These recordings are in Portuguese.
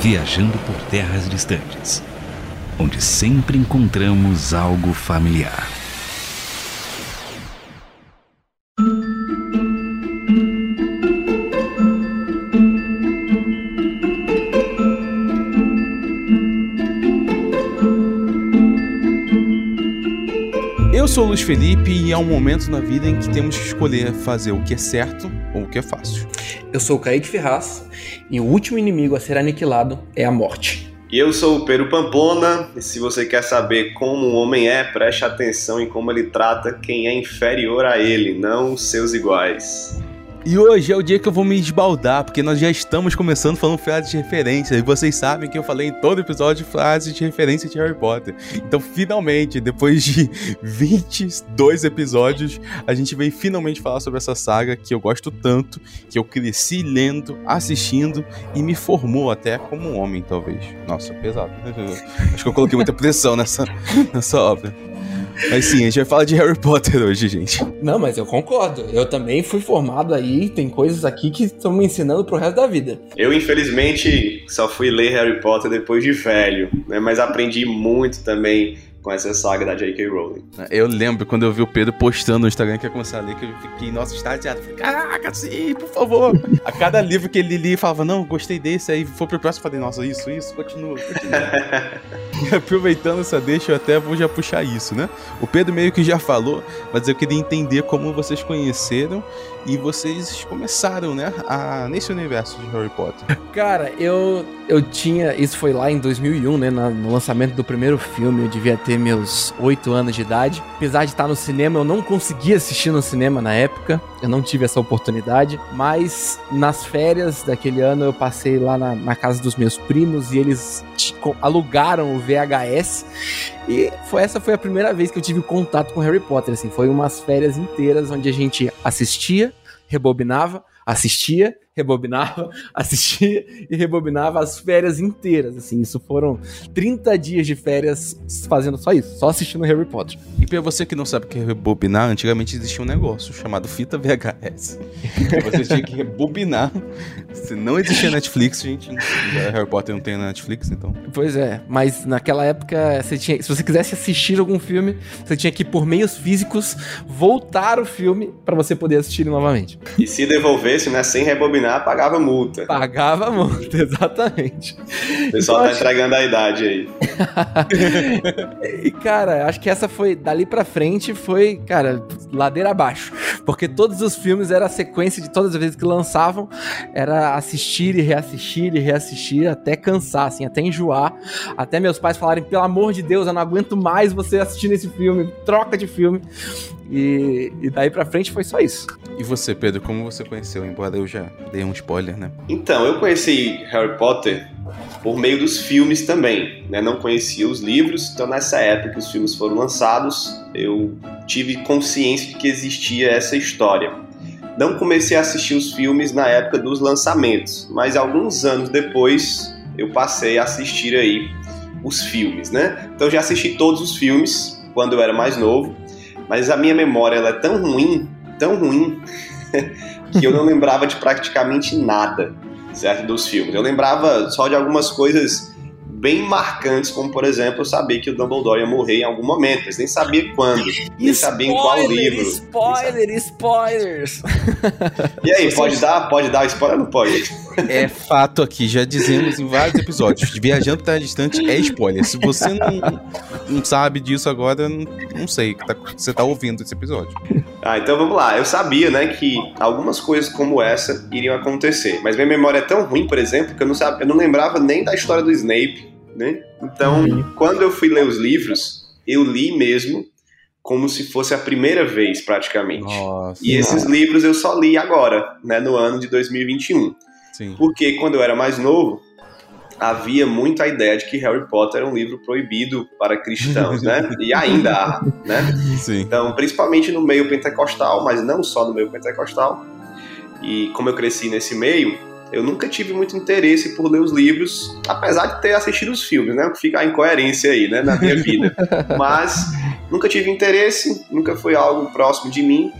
viajando por terras distantes, onde sempre encontramos algo familiar. Eu sou o Luiz Felipe e há um momento na vida em que temos que escolher fazer o que é certo ou o que é fácil. Eu sou o Kaique Ferraz e o último inimigo a ser aniquilado é a morte. E eu sou o Pedro Pamplona, e se você quer saber como um homem é, preste atenção em como ele trata quem é inferior a ele, não os seus iguais. E hoje é o dia que eu vou me esbaldar, porque nós já estamos começando falando frases de referência. E vocês sabem que eu falei em todo episódio frases de referência de Harry Potter. Então, finalmente, depois de 22 episódios, a gente veio finalmente falar sobre essa saga que eu gosto tanto, que eu cresci lendo, assistindo e me formou até como um homem, talvez. Nossa, pesado. Acho que eu coloquei muita pressão nessa, nessa obra. Mas sim, a gente vai falar de Harry Potter hoje, gente. Não, mas eu concordo. Eu também fui formado aí, tem coisas aqui que estão me ensinando pro resto da vida. Eu, infelizmente, só fui ler Harry Potter depois de velho, né? Mas aprendi muito também com essa saga da J.K. Rowling. Eu lembro quando eu vi o Pedro postando no Instagram que ia começar a ler, que eu fiquei, nossa, extasiado. Falei, caraca, sim, por favor. a cada livro que ele lia, falava, não, gostei desse, aí foi pro próximo, falei, nossa, isso, isso, continua, continua. e aproveitando essa deixa, eu até vou já puxar isso, né? O Pedro meio que já falou, mas eu queria entender como vocês conheceram e vocês começaram, né, a, nesse universo de Harry Potter. Cara, eu, eu tinha, isso foi lá em 2001, né, na, no lançamento do primeiro filme, eu devia ter meus 8 anos de idade. Apesar de estar no cinema, eu não conseguia assistir no cinema na época, eu não tive essa oportunidade, mas nas férias daquele ano eu passei lá na, na casa dos meus primos e eles alugaram o VHS e foi, essa foi a primeira vez que eu tive contato com Harry Potter, assim, foi umas férias inteiras onde a gente assistia, rebobinava, assistia, rebobinava, assistia e rebobinava as férias inteiras, assim, isso foram 30 dias de férias fazendo só isso, só assistindo Harry Potter. E pra você que não sabe o que é rebobinar, antigamente existia um negócio chamado fita VHS, que você tinha que rebobinar, se não existia Netflix, gente, Harry Potter não tem Netflix, então... Pois é, mas naquela época, você tinha, se você quisesse assistir algum filme, você tinha que, por meios físicos, voltar o filme para você poder assistir novamente. E se devolvesse, né, sem rebobinar, pagava multa. Pagava multa, exatamente. O pessoal então, tá acho... entregando a idade aí. e, cara, acho que essa foi, dali pra frente, foi, cara, ladeira abaixo. Porque todos os filmes era a sequência de todas as vezes que lançavam, era assistir e reassistir e reassistir até cansar, assim, até enjoar. Até meus pais falarem, pelo amor de Deus, eu não aguento mais você assistindo esse filme, troca de filme. E, e daí pra frente foi só isso. E você, Pedro, como você conheceu? Embora eu já dei um spoiler, né? Então, eu conheci Harry Potter por meio dos filmes também, né? Não conhecia os livros, então nessa época que os filmes foram lançados, eu tive consciência de que existia essa história. Não comecei a assistir os filmes na época dos lançamentos, mas alguns anos depois eu passei a assistir aí os filmes, né? Então já assisti todos os filmes quando eu era mais novo, mas a minha memória ela é tão ruim, tão ruim, que eu não lembrava de praticamente nada, certo, dos filmes. Eu lembrava só de algumas coisas bem marcantes, como por exemplo, eu sabia que o Dumbledore ia morrer em algum momento, mas nem sabia quando, nem sabia em qual livro. Spoiler, spoilers! E aí, pode dar, pode dar spoiler ou não pode? É fato aqui, já dizemos em vários episódios, Viajando Terra Distante é spoiler. Se você não, não sabe disso agora, não, sei que tá, você tá ouvindo esse episódio. Ah, então vamos lá. Eu sabia, né, que algumas coisas como essa iriam acontecer, mas minha memória é tão ruim, por exemplo, que eu não, sabia, eu não lembrava nem da história do Snape, né? Então, uhum. quando eu fui ler os livros, eu li mesmo como se fosse a primeira vez, praticamente. Nossa, e esses livros eu só li agora, né, no ano de 2021. Sim. Porque quando eu era mais novo, havia muito a ideia de que Harry Potter era um livro proibido para cristãos, né? E ainda há, né? Sim. Então, principalmente no meio pentecostal, mas não só no meio pentecostal. E como eu cresci nesse meio, eu nunca tive muito interesse por ler os livros, apesar de ter assistido os filmes, né? Fica a incoerência aí, né, na minha vida. Mas nunca tive interesse, nunca foi algo próximo de mim.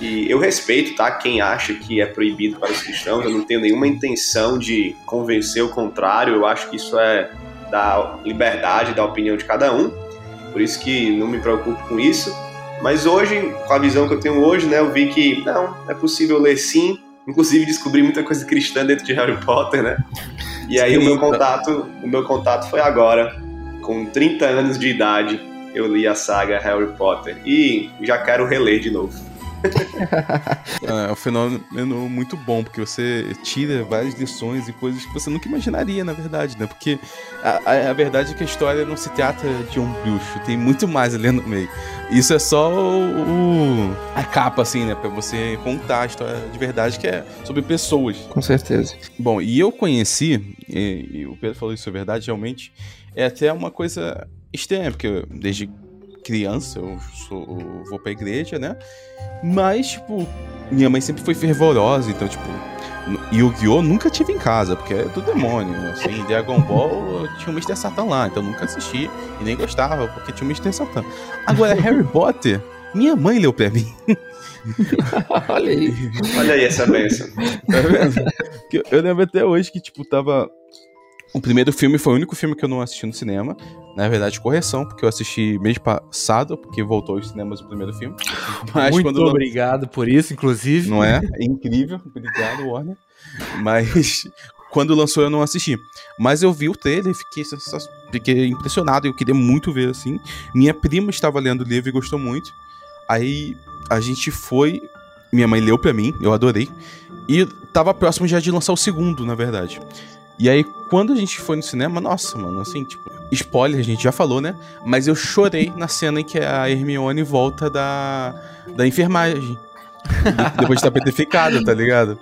E eu respeito, tá? Quem acha que é proibido para os cristãos, eu não tenho nenhuma intenção de convencer o contrário, eu acho que isso é da liberdade, da opinião de cada um, por isso que não me preocupo com isso. Mas hoje, com a visão que eu tenho hoje, né, eu vi que não, é possível ler sim, inclusive descobri muita coisa cristã dentro de Harry Potter, né? E aí o meu contato, o meu contato foi agora, com 30 anos de idade, eu li a saga Harry Potter e já quero reler de novo. é um fenômeno muito bom, porque você tira várias lições e coisas que você nunca imaginaria, na verdade, né? Porque a, a, verdade é que a história não se trata de um bruxo, tem muito mais ali no meio. Isso é só o, a capa, assim, né? Pra você contar a história de verdade, que é sobre pessoas. Com certeza. Bom, e eu conheci, e, e o Pedro falou isso é verdade, realmente, é até uma coisa estranha, porque desde criança, eu, sou, eu vou pra igreja, né? Mas, tipo, minha mãe sempre foi fervorosa, então, tipo, Yu-Gi-Oh! nunca tive em casa, porque é do demônio. Assim, Dragon Ball tinha o Mr. Satan lá, então nunca assisti e nem gostava, porque tinha o Mr. Satan. Agora, Harry Potter, minha mãe leu pra mim. Olha aí. Olha aí essa benção. Tá eu lembro até hoje que, tipo, tava o primeiro filme foi o único filme que eu não assisti no cinema. Na verdade, correção, porque eu assisti mês passado, porque voltou aos cinemas o primeiro filme. Mas Muito obrigado não... por isso, inclusive. Não é? É incrível. Obrigado, Warner. Mas quando lançou eu não assisti. Mas eu vi o trailer e fiquei, fiquei impressionado. Eu queria muito ver assim. Minha prima estava lendo o livro e gostou muito. Aí a gente foi. Minha mãe leu para mim, eu adorei. E tava próximo já de lançar o segundo, na verdade. E aí, quando a gente foi no cinema, nossa, mano, assim, tipo, spoiler, a gente já falou, né? Mas eu chorei na cena em que a Hermione volta da, da enfermagem. depois de estar petrificada, tá ligado?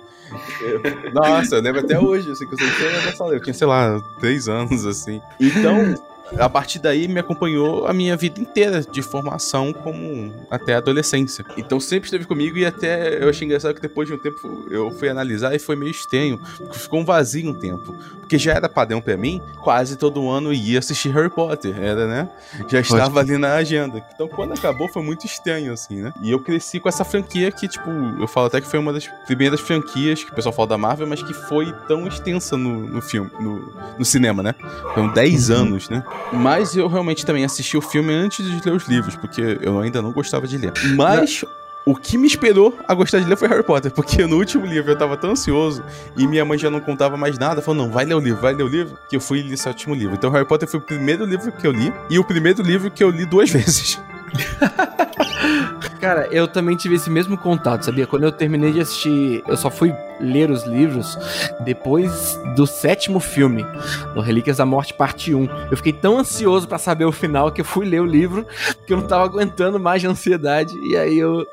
Nossa, eu lembro até hoje, assim, que eu sempre nessa Eu tinha, sei lá, três anos, assim. Então, a partir daí me acompanhou a minha vida inteira de formação como até a adolescência. Então sempre esteve comigo e até eu achei engraçado que depois de um tempo eu fui analisar e foi meio estranho, porque ficou um vazio um tempo. Porque já era padrão para mim, quase todo ano ia assistir Harry Potter, era, né? Já estava ali na agenda. Então quando acabou foi muito estranho, assim, né? E eu cresci com essa franquia que, tipo, eu falo até que foi uma das primeiras franquias que o pessoal fala da Marvel, mas que foi tão extensa no, no filme, no, no cinema, né? Foram 10 uhum. anos, né? Mas eu realmente também assisti o filme antes de ler os livros, porque eu ainda não gostava de ler. Mas. O que me esperou a gostar de ler foi Harry Potter, porque no último livro eu tava tão ansioso e minha mãe já não contava mais nada, falou: não, vai ler o livro, vai ler o livro, que eu fui ler esse último livro. Então Harry Potter foi o primeiro livro que eu li e o primeiro livro que eu li duas vezes. Cara, eu também tive esse mesmo contato, sabia? Quando eu terminei de assistir, eu só fui ler os livros depois do sétimo filme, do Relíquias da Morte Parte 1. Eu fiquei tão ansioso para saber o final que eu fui ler o livro, que eu não tava aguentando mais de ansiedade, e aí eu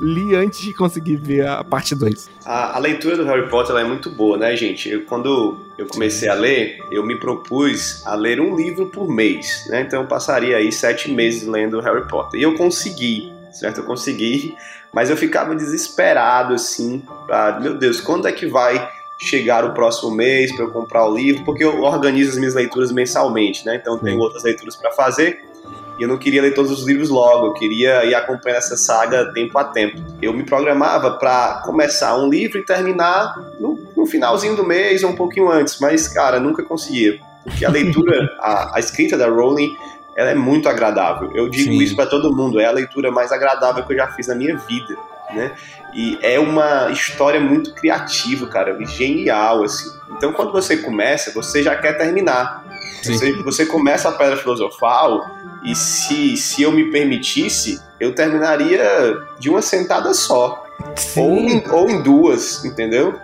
li antes de conseguir ver a parte 2. A, a, leitura do Harry Potter é muito boa, né, gente? Eu, quando eu comecei a ler, eu me propus a ler um livro por mês, né? Então eu passaria aí sete meses lendo Harry Potter. E eu consegui, certo? Eu consegui, mas eu ficava desesperado, assim, pra, meu Deus, quando é que vai chegar o próximo mês para eu comprar o livro? Porque eu organizo as minhas leituras mensalmente, né? Então tenho outras leituras para fazer e eu não queria ler todos os livros logo, eu queria ir acompanhando essa saga tempo a tempo. Eu me programava para começar um livro e terminar no, no, finalzinho do mês ou um pouquinho antes, mas, cara, nunca conseguia. Porque a leitura, a, a escrita da Rowling, ela é muito agradável. Eu digo Sim. isso para todo mundo, é a leitura mais agradável que eu já fiz na minha vida. Né? E é uma história muito criativa, cara, genial, assim. Então, quando você começa, você já quer terminar. Você, você, começa a Pedra Filosofal e se, se eu me permitisse, eu terminaria de uma sentada só. Ou em, ou em duas, entendeu?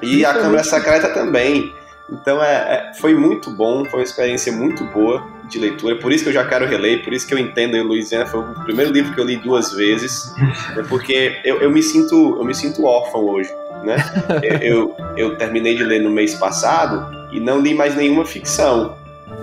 E a Câmara Secreta também. Então é, é, foi muito bom, foi uma experiência muito boa de leitura, por isso que eu já quero reler, por isso que eu entendo a Louisiana, foi o primeiro livro que eu li duas vezes, né, porque eu, eu, me sinto eu me sinto órfão hoje, né? eu, eu terminei de ler no mês passado e não li mais nenhuma ficção,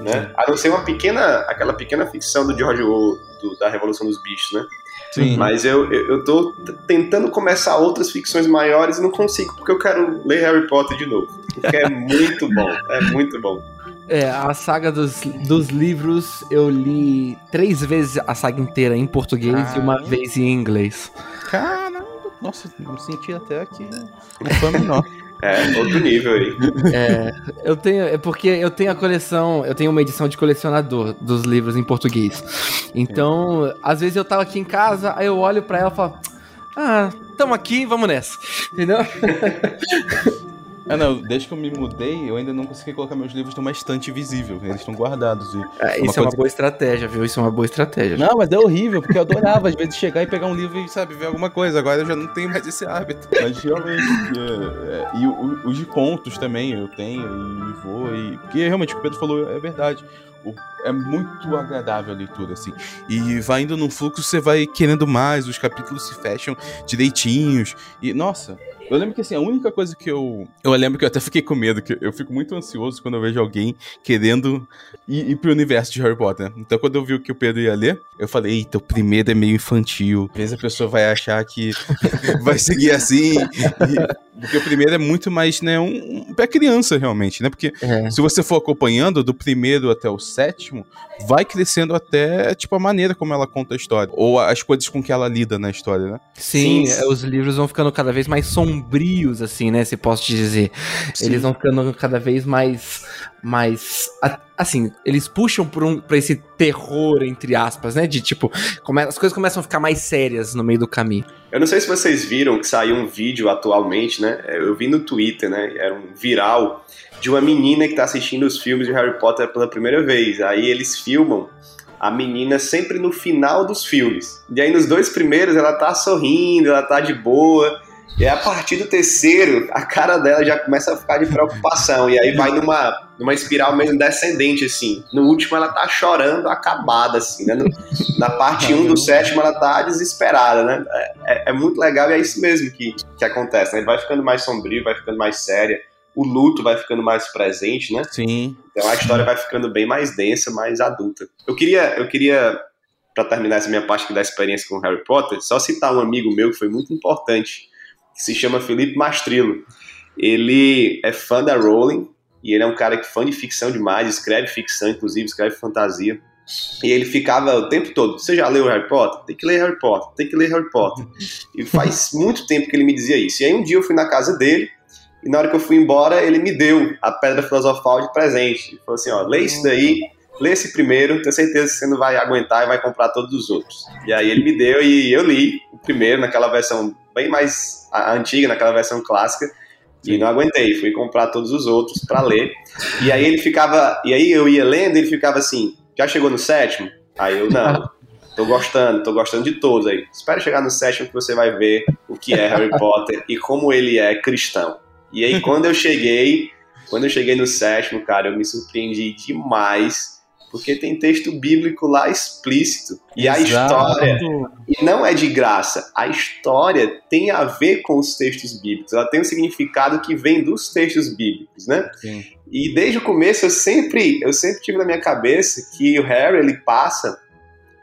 né? A não ser uma pequena, aquela pequena ficção do George Orwell, do, da Revolução dos Bichos, né? Sim. Mas eu, eu, eu tô tentando começar outras ficções maiores e não consigo, porque eu quero ler Harry Potter de novo. Porque é muito bom, é muito bom. É, a saga dos, dos livros eu li três vezes a saga inteira em portuês e uma vez em inglês. Caramba! Nossa, eu senti até aqui um fã menor. É, outro nível aí. É, eu tenho. É porque eu tenho a coleção. Eu tenho uma edição de colecionador dos livros em português. Então, às vezes eu tava aqui em casa, aí eu olho pra ela e falo. Ah, tamo aqui, vamos nessa. Entendeu? Ah, não, desde que eu me mudei, eu ainda não consegui colocar meus livros numa estante visível. Eles estão guardados. E É, isso é uma boa estratégia, viu? Isso é uma boa estratégia. Não, mas é horrível, porque eu adorava às vezes chegar e pegar um livro e, sabe, ver alguma coisa. Agora eu já não tenho mais esse hábito. Mas realmente. é, é, e o- os de contos também eu tenho e vou. E, porque realmente o que o Pedro falou é verdade. O- é muito agradável a leitura, assim. E vai indo num fluxo, você vai querendo mais, os capítulos se fecham direitinhos. E, nossa, eu lembro que assim, a única coisa que eu. Eu lembro que eu até fiquei com medo, que eu fico muito ansioso quando eu vejo alguém querendo ir, ir pro universo de Harry Potter. Então, quando eu vi o que o Pedro ia ler, eu falei, eita, o primeiro é meio infantil. Às vezes a pessoa vai achar que vai seguir assim. e- porque o primeiro é muito mais, né, um, um pra criança, realmente, né? Porque É. se você for acompanhando do primeiro até o sétimo, vai crescendo até, tipo, a maneira como ela conta a história. Ou as coisas com que ela lida na história, né? Sim, Sim. é, os livros vão ficando cada vez mais sombrios, assim, né? Se posso te dizer. Eles vão ficando cada vez mais. mais assim, eles puxam por um, pra esse terror, entre aspas, né? De tipo, come- as coisas começam a ficar mais sérias no meio do caminho. Eu não sei se vocês viram que saiu um vídeo atualmente, né? Eu vi no Twitter, né? Era um viral de uma menina que tá assistindo os filmes de Harry Potter pela primeira vez. Aí eles filmam a menina sempre no final dos filmes. E aí nos dois primeiros ela tá sorrindo, ela tá de boa. E a partir do terceiro, a cara dela já começa a ficar de preocupação. E aí vai numa, numa espiral meio descendente, assim. No último ela tá chorando, acabada, assim, né? No- na parte 1 um do sétimo ela tá desesperada, né? é, é muito legal e é isso mesmo que, que acontece, né? Vai ficando mais sombrio, vai ficando mais séria, o luto vai ficando mais presente, né? Sim. Então a história vai ficando bem mais densa, mais adulta. Eu queria, eu queria para terminar essa minha parte aqui da experiência com Harry Potter, só citar um amigo meu que foi muito importante, que se chama Felipe Mastrilo. Ele é fã da Rowling e ele é um cara que é fã de ficção demais, escreve ficção, inclusive escreve fantasia. E ele ficava o tempo todo: Você já leu Harry Potter? Tem que ler Harry Potter, tem que ler Harry Potter. E faz muito tempo que ele me dizia isso. E aí um dia eu fui na casa dele, e na hora que eu fui embora, ele me deu a Pedra Filosofal de presente. Ele falou assim: Ó, lê isso daí, lê esse primeiro, tenho certeza que você não vai aguentar e vai comprar todos os outros. E aí ele me deu e eu li o primeiro, naquela versão bem mais a- antiga, naquela versão clássica. E não aguentei, fui comprar todos os outros pra ler. E aí ele ficava. E aí eu ia lendo e ele ficava assim: já chegou no sétimo? Aí eu, não. Tô gostando, tô gostando de todos aí. Espera chegar no sétimo que você vai ver o que é Harry Potter e como ele é cristão. E aí quando eu cheguei, quando eu cheguei no sétimo, cara, eu me surpreendi demais, porque tem texto bíblico lá explícito. E a história e não é de graça. A história tem a ver com os textos bíblicos. Ela tem um significado que vem dos textos bíblicos, né? Sim. E desde o começo eu sempre, eu sempre tive na minha cabeça que o Harry ele passa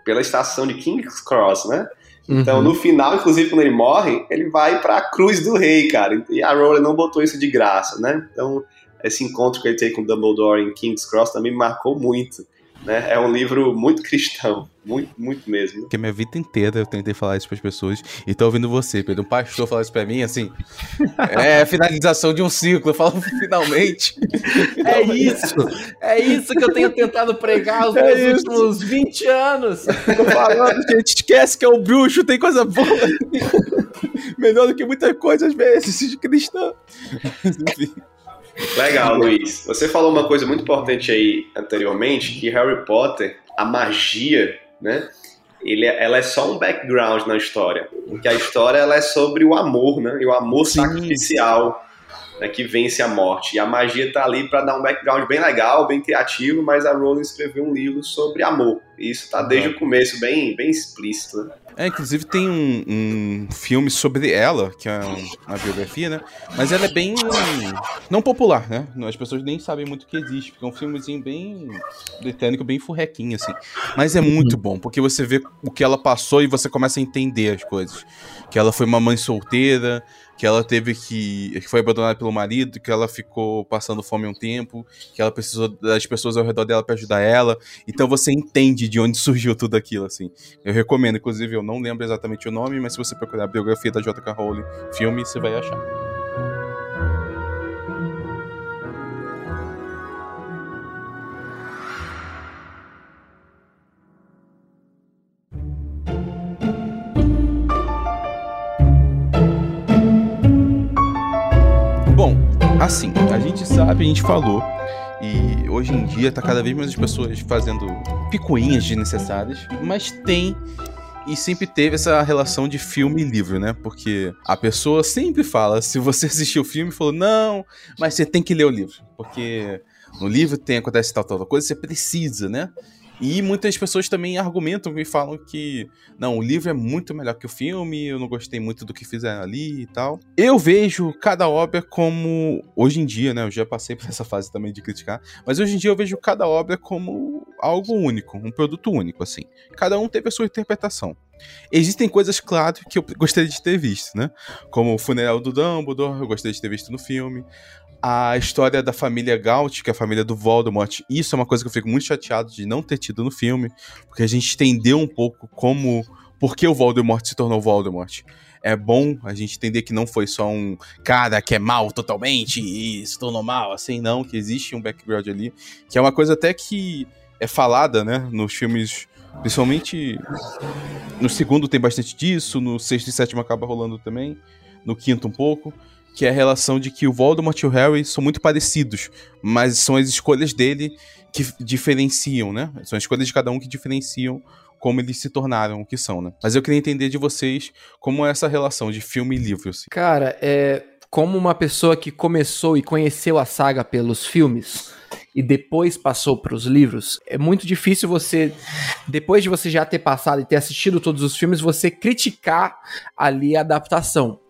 pela estação de King's Cross, né? Então, Uhum. no final, inclusive, quando ele morre, ele vai para a cruz do rei, cara. E a Rowling não botou isso de graça, né? Então, esse encontro que ele tem com Dumbledore em King's Cross também me marcou muito. Né? É um livro muito cristão, muito, muito mesmo. Porque minha vida inteira eu tentei falar isso pras pessoas e tô ouvindo você, Pedro. Um pastor falar isso pra mim, assim. É a finalização de um ciclo. Eu falo finalmente. É isso! É isso que eu tenho tentado pregar os É meus isso. últimos 20 anos! Tô falando, gente, esquece que é o bruxo, tem coisa boa. Melhor do que muita coisa às vezes, de cristão. Enfim. Legal, Luiz. Você falou uma coisa muito importante aí anteriormente, que Harry Potter, a magia, né? Ele, é- ela é só um background na história. Porque a história ela é sobre o amor, né? E o amor Sim. sacrificial né, que vence a morte. E a magia tá ali para dar um background bem legal, bem criativo, mas a Rowling escreveu um livro sobre amor. E isso tá desde o começo bem, bem explícito, né? É, inclusive tem um, um filme sobre ela, que é um- uma biografia, né? Mas ela é bem. não popular, né? As pessoas nem sabem muito o que existe, porque é um filmezinho bem britânico, bem furrequinho, assim. Mas é muito bom, porque você vê o que ela passou e você começa a entender as coisas. Que ela foi uma mãe solteira, que ela teve que. que foi abandonada pelo marido, que ela ficou passando fome um tempo, que ela precisou das pessoas ao redor dela pra ajudar ela. Então você entende de onde surgiu tudo aquilo, assim. Eu recomendo, inclusive, eu não lembro exatamente o nome, mas se você procurar a biografia da J.K. Rowling filme, você vai achar. Assim, a gente sabe, a gente falou e hoje em dia tá cada vez mais as pessoas fazendo picuinhas desnecessárias, mas tem e sempre teve essa relação de filme e livro, né? Porque a pessoa sempre fala, se você assistiu o filme, falou, não, mas você tem que ler o livro. Porque no livro tem, acontece tal, tal, tal coisa, você precisa, né? E muitas pessoas também argumentam e falam que não, o livro é muito melhor que o filme, eu não gostei muito do que fizeram ali e tal. Eu vejo cada obra como hoje em dia, né, eu já passei por essa fase também de criticar, mas hoje em dia eu vejo cada obra como algo único, um produto único assim. Cada um teve a sua interpretação. Existem coisas, claro, que eu gostaria de ter visto, né? Como o funeral do Dumbledore, eu gostaria de ter visto no filme a história da família Gaut, que é a família do Voldemort. Isso é uma coisa que eu fico muito chateado de não ter tido no filme, porque a gente entendeu um pouco como por que o Voldemort se tornou Voldemort. É bom a gente entender que não foi só um cara que é mal totalmente e se tornou mal, assim, não, que existe um background ali, que é uma coisa até que é falada, né, nos filmes, principalmente no segundo tem bastante disso, no sexto e sétimo acaba rolando também, no quinto um pouco, que é a relação de que o Voldemort e o Harry são muito parecidos, mas são as escolhas dele que diferenciam, né? São as escolhas de cada um que diferenciam como eles se tornaram o que são, né? Mas eu queria entender de vocês como é essa relação de filme e livro. Assim. Cara, é como uma pessoa que começou e conheceu a saga pelos filmes e depois passou para os livros, é muito difícil você, depois de você já ter passado e ter assistido todos os filmes, você criticar ali a adaptação.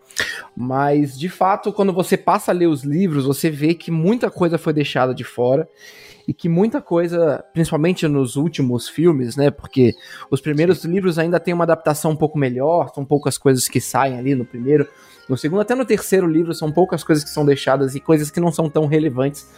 Mas, de fato, quando você passa a ler os livros, você vê que muita coisa foi deixada de fora e que muita coisa, principalmente nos últimos filmes, né? Porque os primeiros livros ainda tem uma adaptação um pouco melhor, são poucas coisas que saem ali no primeiro. No segundo, até no terceiro livro, são poucas coisas que são deixadas e coisas que não são tão relevantes.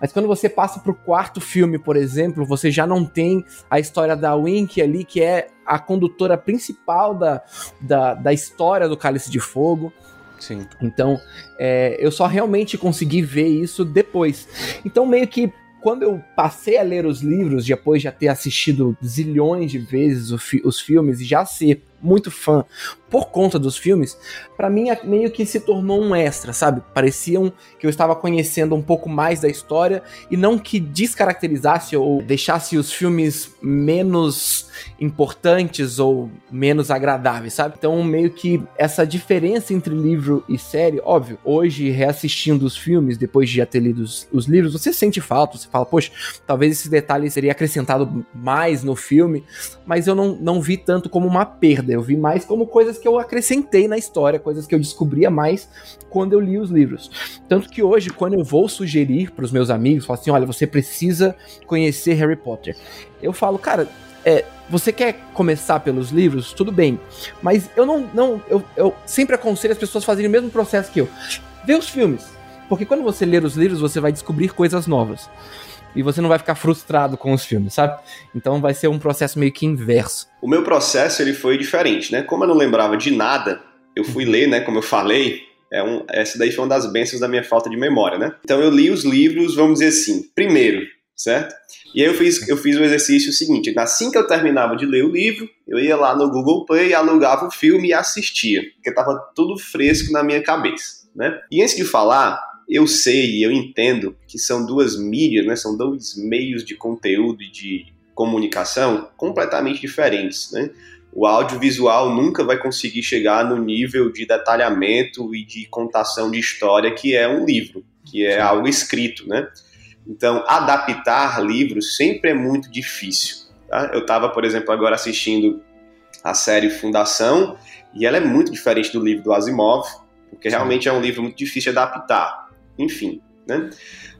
Mas quando você passa pro quarto filme, por exemplo, você já não tem a história da Wink ali, que é a condutora principal da, da, da história do Cálice de Fogo. Sim. Então, é, eu só realmente consegui ver isso depois. Então, meio que quando eu passei a ler os livros, depois de já ter assistido zilhões de vezes os filmes e já ser muito fã por conta dos filmes, para mim meio que se tornou um extra, sabe? Pareciam que eu estava conhecendo um pouco mais da história e não que descaracterizasse ou deixasse os filmes menos importantes ou menos agradáveis, sabe? Então, meio que essa diferença entre livro e série, óbvio, hoje reassistindo os filmes, depois de já ter lido os, os livros, você sente falta, você fala, poxa, talvez esse detalhe seria acrescentado mais no filme, mas eu não, não vi tanto como uma perda, eu vi mais como coisas que eu acrescentei na história, coisas que eu descobria mais quando eu li os livros. Tanto que hoje, quando eu vou sugerir para os meus amigos, falo assim: olha, você precisa conhecer Harry Potter. Eu falo, cara, é, você quer começar pelos livros? Tudo bem. Mas eu não. não eu, eu sempre aconselho as pessoas a fazerem o mesmo processo que eu. Vê os filmes. Porque quando você ler os livros, você vai descobrir coisas novas e você não vai ficar frustrado com os filmes, sabe? Então vai ser um processo meio que inverso. O meu processo ele foi diferente, né? Como eu não lembrava de nada, eu fui ler, né? Como eu falei, é um, essa daí foi uma das bênçãos da minha falta de memória, né? Então eu li os livros, vamos dizer assim, primeiro, certo? E aí eu fiz, eu fiz o exercício seguinte: assim que eu terminava de ler o livro, eu ia lá no Google Play, alugava o filme e assistia, porque estava tudo fresco na minha cabeça, né? E antes de falar, eu sei e eu entendo que são duas mídias, né? São dois meios de conteúdo e de comunicação completamente diferentes, né? O audiovisual nunca vai conseguir chegar no nível de detalhamento e de contação de história que é um livro, que é algo escrito, né? Então, adaptar livros sempre é muito difícil. Tá? Eu estava, por exemplo, agora assistindo a série Fundação e ela é muito diferente do livro do Asimov, porque realmente é um livro muito difícil de adaptar enfim, né?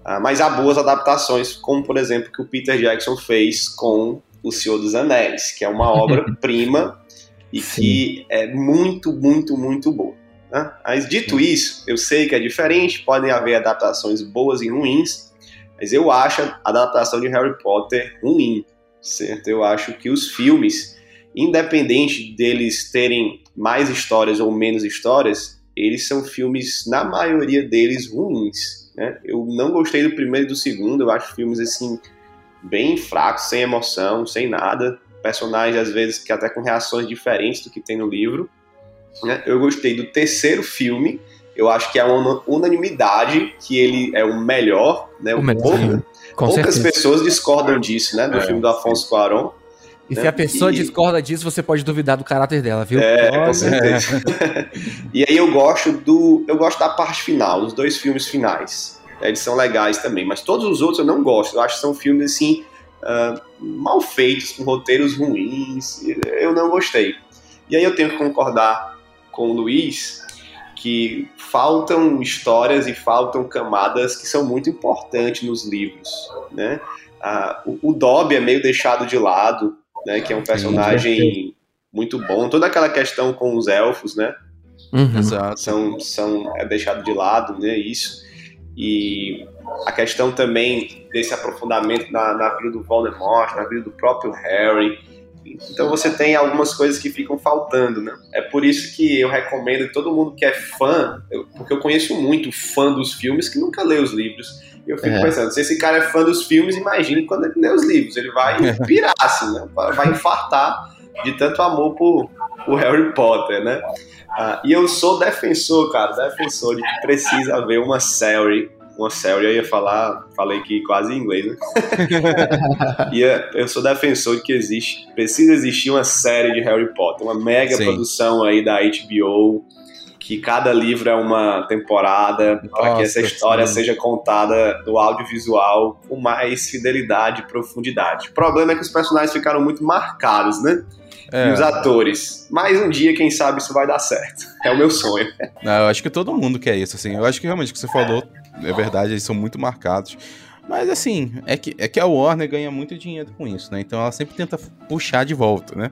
Ah, mas há boas adaptações, como por exemplo que o Peter Jackson fez com O Senhor dos Anéis, que é uma obra-prima e Sim. que é muito, muito, muito boa. Né? Mas dito Sim. isso, eu sei que é diferente, podem haver adaptações boas e ruins, mas eu acho a adaptação de Harry Potter ruim, certo? Eu acho que os filmes independente deles terem mais histórias ou menos histórias, eles são filmes, na maioria deles, ruins. Né? Eu não gostei do primeiro e do segundo, eu acho filmes assim, bem fracos, sem emoção, sem nada. Personagens, às vezes, que até com reações diferentes do que tem no livro. Né? Eu gostei do terceiro filme, eu acho que é uma unanimidade que ele é o melhor, né? O melhor, Pouca, poucas certeza. pessoas discordam disso, né? Do é, filme do Afonso Cuarón. E né? se a pessoa e... discorda disso, você pode duvidar do caráter dela, viu? É, com certeza. e aí eu gosto do. Eu gosto da parte final, dos dois filmes finais. Eles são legais também, mas todos os outros eu não gosto. Eu acho que são filmes assim. Uh, mal feitos, com roteiros ruins. Eu não gostei. E aí eu tenho que concordar com o Luiz que faltam histórias e faltam camadas que são muito importantes nos livros, né? Ah, o, o Dobby é meio deixado de lado, né? Que é um personagem muito bom. Toda aquela questão com os elfos, né? Uhum. São, são é deixado de lado, né? Isso. E a questão também desse aprofundamento na, na vida do Voldemort, na vida do próprio Harry. Então você tem algumas coisas que ficam faltando, né? É por isso que eu recomendo todo mundo que é fã, eu, porque eu conheço muito fã dos filmes que nunca lê os livros. Eu fico é. pensando, se esse cara é fã dos filmes, imagine quando ele lê os livros. Ele vai pirar, assim, né? Vai infartar de tanto amor por, por Harry Potter, né? Ah, e eu sou defensor, cara, defensor de que precisa haver uma série uma série, eu ia falar, falei aqui quase em inglês, né? e eu sou defensor de que existe, precisa existir uma série de Harry Potter, uma mega Sim. produção aí da HBO, que cada livro é uma temporada, para que essa história sim. seja contada no audiovisual com mais fidelidade e profundidade. O problema é que os personagens ficaram muito marcados, né? É. E os atores. Mas um dia, quem sabe, isso vai dar certo. É o meu sonho. Não, eu acho que todo mundo quer isso, assim. Eu acho que realmente o que você falou é verdade, eles são muito marcados. Mas assim, é que, é que a Warner ganha muito dinheiro com isso, né? Então ela sempre tenta puxar de volta, né?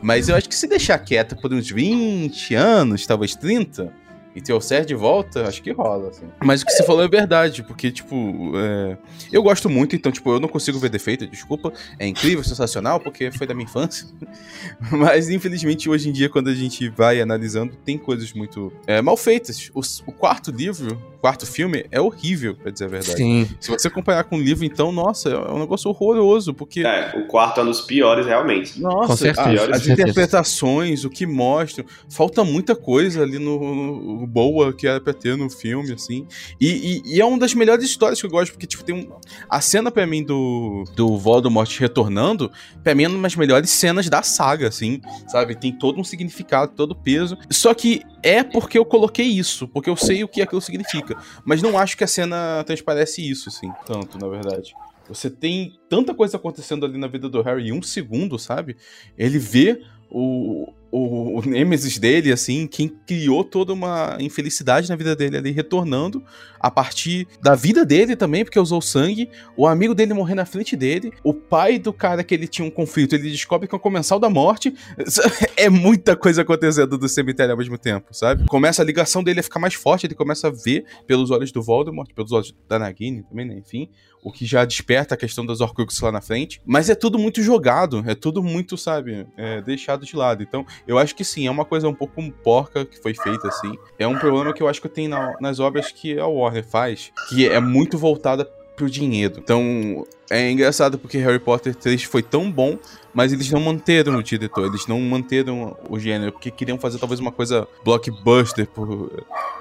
Mas eu acho que se deixar quieta por uns 20 anos, talvez 30, e Ser de volta, acho que rola, assim. Mas o que você falou é verdade, porque, tipo, é... eu gosto muito, então, tipo, eu não consigo ver defeito, desculpa. É incrível, sensacional, porque foi da minha infância. Mas, infelizmente, hoje em dia, quando a gente vai analisando, tem coisas muito é, mal feitas. O, o, quarto livro, quarto filme, é horrível, pra dizer a verdade. Sim. Se você comparar com o livro, então, nossa, é um negócio horroroso, porque... É, o quarto é um dos piores, realmente. Nossa, as, as interpretações, o que mostram, falta muita coisa ali no, no boa que era pra ter no filme, assim. E, e, e, é uma das melhores histórias que eu gosto, porque, tipo, tem um. A cena pra mim do, do Voldemort retornando, pra mim é uma das melhores cenas da saga, assim, sabe? Tem todo um significado, todo peso. Só que é porque eu coloquei isso, porque eu sei o que aquilo significa. Mas não acho que a cena transparece isso, assim, tanto, na verdade. Você tem tanta coisa acontecendo ali na vida do Harry em um segundo, sabe? Ele vê o, o, o Nemesis dele, assim, quem criou toda uma infelicidade na vida dele ali, retornando a partir da vida dele também, porque usou sangue, o amigo dele morrer na frente dele, o pai do cara que ele tinha um conflito, ele descobre que é o comensal da morte. É muita coisa acontecendo do cemitério ao mesmo tempo, sabe? Começa a ligação dele a ficar mais forte, ele começa a ver pelos olhos do Voldemort, pelos olhos da Nagini também, né? Enfim, o que já desperta a questão das Horcruxes lá na frente. Mas é tudo muito jogado, é tudo muito, sabe, é, deixado de lado. Então, eu acho que sim, é uma coisa um pouco porca que foi feita assim. É um problema que eu acho que tem na, nas obras que a Warner faz, que é muito voltada pro dinheiro. Então, é engraçado porque Harry Potter 3 foi tão bom, mas eles não manteram o diretor, eles não manteram o gênero, porque queriam fazer talvez uma coisa blockbuster por,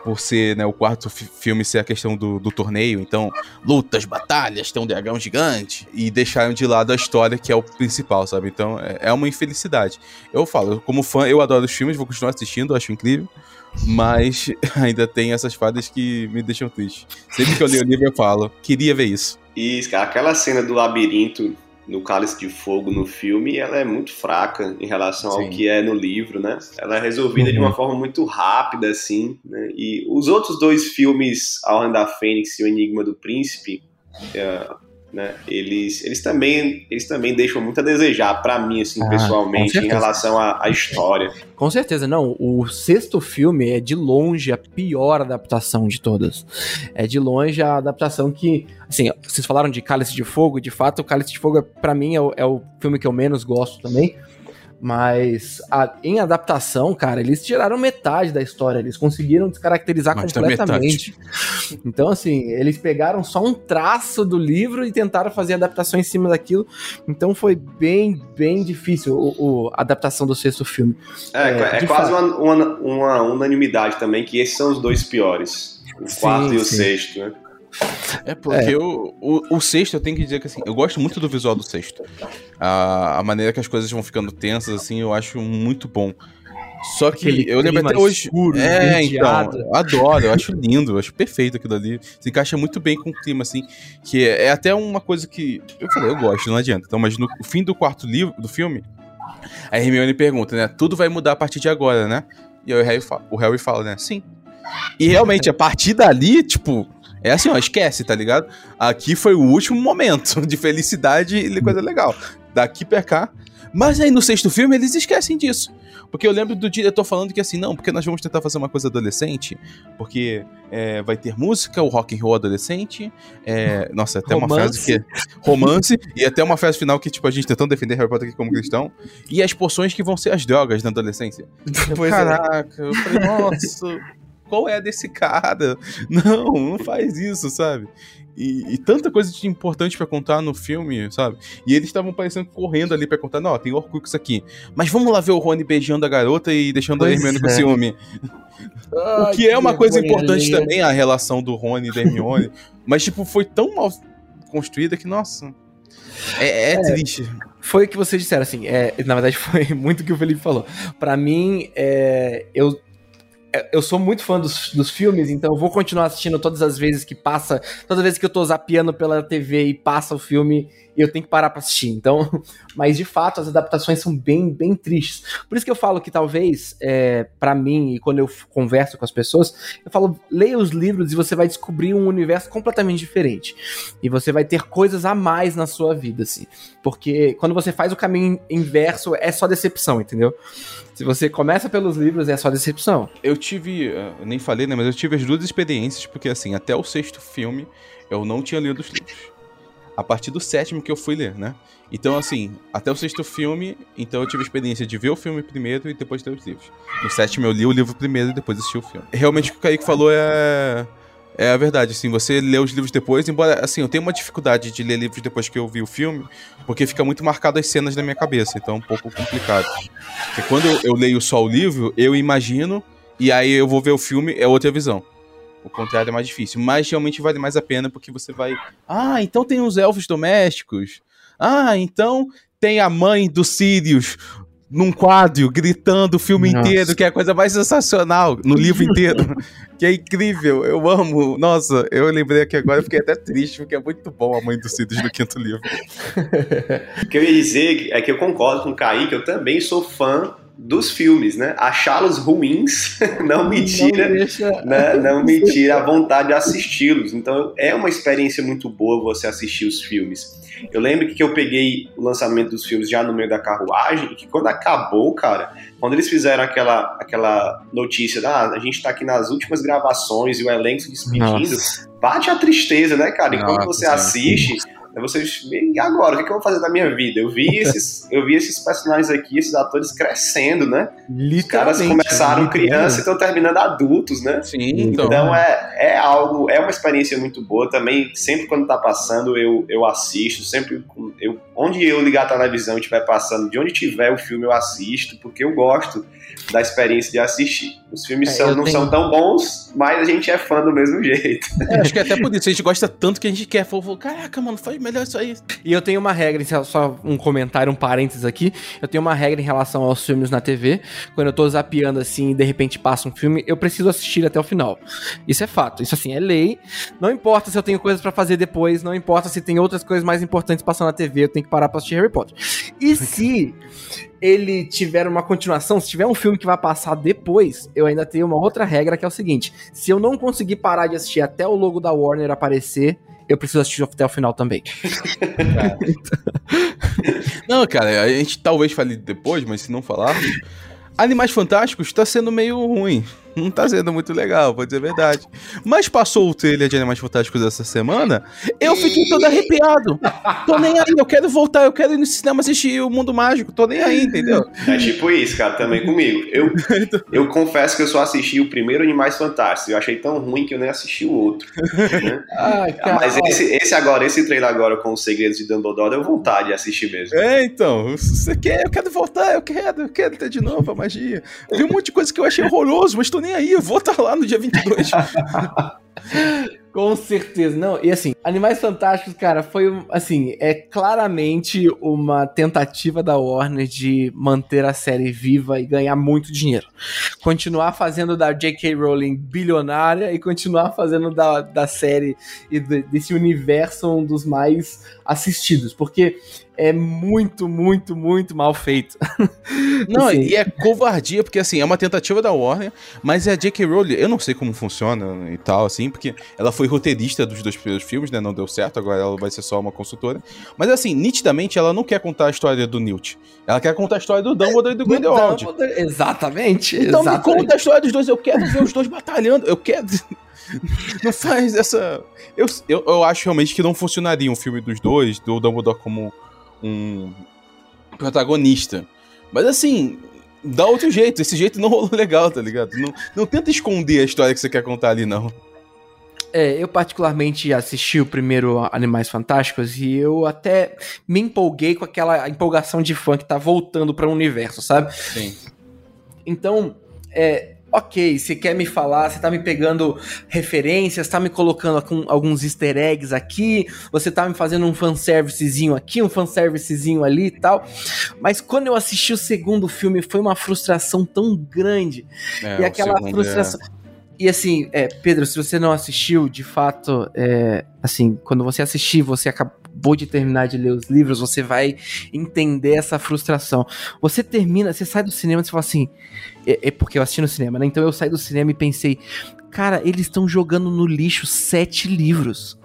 por ser, né, o quarto filme ser a questão do, do torneio, então, lutas, batalhas, tem um dragão gigante, e deixaram de lado a história que é o principal, sabe? Então, é, é uma infelicidade. Eu falo, como fã, eu adoro os filmes, vou continuar assistindo, acho incrível, mas ainda tem essas fadas que me deixam triste. Sempre que eu leio o livro eu falo, queria ver isso. Cara, aquela cena do labirinto no Cálice de Fogo no filme, ela é muito fraca em relação Sim. ao que é no livro, né? Ela é resolvida uhum. de uma uhum. forma muito rápida, assim, né? E os outros dois filmes, A Ordem da Fênix e O Enigma do Príncipe, é, né? Eles, eles, também, eles também deixam muito a desejar para mim, assim, ah, pessoalmente, em relação à, à, história. Com certeza, não. O sexto filme é de longe a pior adaptação de todas. É de longe a adaptação que, assim, vocês falaram de Cálice de Fogo, de fato, o Cálice de Fogo, para mim, é o, é o filme que eu menos gosto também Mas a- em adaptação, cara, eles tiraram metade da história. Eles conseguiram descaracterizar Mas tá completamente. Então, assim, eles pegaram só um traço do livro e tentaram fazer adaptação em cima daquilo. Então foi bem, bem difícil o, o- a adaptação do sexto filme. É, É, é quase uma, uma, uma unanimidade também que esses são os dois piores. O Sim, quarto e o sim. sexto, né? É porque O, o, o sexto, eu tenho que dizer que assim, eu gosto muito do visual do sexto. A, a maneira que as coisas vão ficando tensas, assim, eu acho muito bom. Só que Aquele eu lembro até hoje. escuro, é, então. eu Adoro, eu acho lindo, eu acho perfeito aquilo ali. Se encaixa muito bem com o clima, assim. Que é, é até uma coisa que. Eu falei, eu gosto, não adianta. Então, mas no fim do quarto livro do filme, a Hermione pergunta, né? Tudo vai mudar a partir de agora, né? E aí o Harry, fala, o Harry fala, né? Sim. E realmente, a partir dali, tipo, é assim, ó, esquece, tá ligado? Aqui foi o último momento de felicidade e coisa legal. Daqui pra cá. Mas aí no sexto filme eles esquecem disso. Porque eu lembro do diretor falando que assim, não, porque nós vamos tentar fazer uma coisa adolescente, porque é, vai ter música, o rock and roll adolescente, é, nossa, até uma Romance. frase que é romance, e até uma frase final que, tipo, a gente tentando defender Harry Potter aqui como cristão, e as poções que vão ser as drogas na adolescência. Pois é. Caraca, eu falei, nossa, qual é a desse cara? Não, não faz isso, sabe? E, e tanta coisa de importante pra contar no filme, sabe? E eles estavam parecendo correndo ali pra contar, não, ó, tem Horcrux aqui. Mas vamos lá ver o Rony beijando a garota e deixando a Pois Hermione com é. ciúme. O que é uma coisa importante também, a relação do Rony e da Hermione. mas, tipo, foi tão mal construída que, nossa. É, é triste. Foi o que vocês disseram, assim, é, na verdade foi muito o que o Felipe falou. Pra mim, é, eu, é, eu sou muito fã dos, dos filmes, então eu vou continuar assistindo todas as vezes que passa, todas as vezes que eu tô zapeando pela TV e passa o filme, eu tenho que parar pra assistir. Então, mas de fato as adaptações são bem, bem tristes. Por isso que eu falo que talvez, é, para mim, e quando eu converso com as pessoas, eu falo, leia os livros e você vai descobrir um universo completamente diferente. E você vai ter coisas a mais na sua vida, assim. Porque quando você faz o caminho inverso, é só decepção, entendeu? Se você começa pelos livros, é só decepção. Eu tive, eh, eu nem falei, né, mas eu tive as duas experiências, porque assim, até o sexto filme eu não tinha lido os livros. A partir do sétimo que eu fui ler, né? Então, assim, até o sexto filme, então eu tive a experiência de ver o filme primeiro e depois ler os livros. No sétimo eu li o livro primeiro e depois assisti o filme. Realmente o que o Kaique falou é. É a verdade, assim, você lê os livros depois, embora, assim, eu tenho uma dificuldade de ler livros depois que eu vi o filme, porque fica muito marcado as cenas na minha cabeça, então é um pouco complicado. Porque quando eu, eu leio só o livro, eu imagino, e aí eu vou ver o filme, é outra visão. O contrário é mais difícil, mas realmente vale mais a pena porque você vai. Ah, então tem os elfos domésticos. Ah, então tem a mãe do Sirius num quadro gritando o filme Nossa. inteiro, que é a coisa mais sensacional no livro inteiro. que é incrível, eu amo. Nossa, eu lembrei aqui agora, eu fiquei até triste, porque é muito bom a mãe do Sirius no quinto livro. O que eu ia dizer é que eu concordo com o Kaique, eu também sou fã dos filmes, né? Achá-los ruins não me tira, Não deixa... né? não me tira a vontade de assisti-los. Então é uma experiência muito boa você assistir os filmes. Eu lembro que eu peguei o lançamento dos filmes já no meio da carruagem e que quando acabou, cara, quando eles fizeram aquela, aquela notícia, ah, a gente tá aqui nas últimas gravações e o elenco se despedindo, Nossa. bate a tristeza, né, cara? E quando Nossa você assiste, aí você e agora, o que, que eu vou fazer da minha vida? Eu vi esses, eu vi esses personagens aqui, esses atores crescendo, né? Os caras começaram crianças e estão terminando adultos, né? Sim, então. Então é, é algo, é uma experiência muito boa também. Sempre quando tá passando, eu, eu assisto. Sempre eu, onde eu ligar a televisão e estiver passando, de onde tiver o filme, eu assisto, porque eu gosto da experiência de assistir. Os filmes É, são, não tenho- são tão bons, mas a gente é fã do mesmo jeito. É, acho que é até por isso, a gente gosta tanto que a gente quer. Falou, caraca, mano, faz melhor isso aí. E eu tenho uma regra, só- um comentário, um parênteses aqui. Eu tenho uma regra em relação aos filmes na TV. Quando eu tô zapeando assim e de repente passa um filme, eu preciso assistir até o final. Isso é fato, isso assim é lei. Não importa se eu tenho coisas pra fazer depois, não importa se tem outras coisas mais importantes passando na TV, eu tenho que parar pra assistir Harry Potter. E se ele tiver uma continuação, se tiver um filme que vai passar depois, eu ainda tenho uma outra regra que é o seguinte: se eu não conseguir parar de assistir até o logo da Warner aparecer, eu preciso assistir até o final também. Não, cara, a gente talvez fale depois, mas se não falar. Animais Fantásticos tá sendo meio ruim. não tá sendo muito legal, vou dizer a verdade. Mas passou o trailer de Animais Fantásticos essa semana, eu fiquei todo arrepiado. Tô nem aí, eu quero voltar, eu quero ir no cinema assistir o Mundo Mágico, tô nem aí, entendeu? É tipo isso, cara, também comigo. Eu, eu confesso que eu só assisti o primeiro Animais Fantásticos, eu achei tão ruim que eu nem assisti o outro. Né? Ai, cara. Mas esse, esse agora, esse trailer agora com os segredos de Dumbledore, deu vontade de assistir mesmo. É, então, você quer, eu quero voltar, eu quero, eu quero ter de novo a magia. Vi um monte de coisa que eu achei horroroso, mas tô nem aí, eu vou estar lá no dia 22. Com certeza. Não, e assim, Animais Fantásticos, cara, foi assim, é claramente uma tentativa da Warner de manter a série viva e ganhar muito dinheiro. Continuar fazendo da J.K. Rowling bilionária e continuar fazendo da, da série e de- desse universo um dos mais assistidos, porque é muito, muito, muito mal feito. Não, Assim. e é covardia, porque assim, é uma tentativa da Warner, mas é a J.K. Rowling, eu não sei como funciona e tal, assim, porque ela foi roteirista dos dois primeiros filmes, né, não deu certo, agora ela vai ser só uma consultora. Mas assim, nitidamente, ela não quer contar a história do Newt. Ela quer contar a história do Dumbledore e do Grindelwald. Exatamente. Então me conta a história dos dois, eu quero ver os dois batalhando, eu quero... Não faz essa... Eu, eu, eu acho realmente que não funcionaria um filme dos dois, do Dumbledore como um protagonista. Mas assim, dá outro jeito. Esse jeito não rolou legal, tá ligado? Não, não tenta esconder a história que você quer contar ali, não. É, eu particularmente assisti o primeiro Animais Fantásticos e eu até me empolguei com aquela empolgação de fã que tá voltando para o universo, sabe? Sim. Então, é, ok, você quer me falar, você tá me pegando referências, tá me colocando com alguns easter eggs aqui, você tá me fazendo um fanservicezinho aqui, um fanservicezinho ali e tal. Mas quando eu assisti o segundo filme, foi uma frustração tão grande. É, e aquela segundo frustração. E assim, é, Pedro, se você não assistiu, de fato, é, assim, quando você assistir, você acabou de terminar de ler os livros, você vai entender essa frustração. Você termina, você sai do cinema e você fala assim, é, é porque eu assisti no cinema, né? Então eu saí do cinema e pensei, cara, eles estão jogando no lixo sete livros.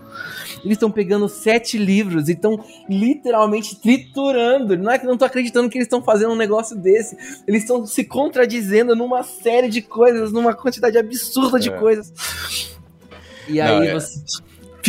Eles estão pegando sete livros e estão literalmente triturando. Não é que eu não tô acreditando que eles estão fazendo um negócio desse. Eles estão se contradizendo numa série de coisas, numa quantidade absurda de É. coisas. E Não, aí é- você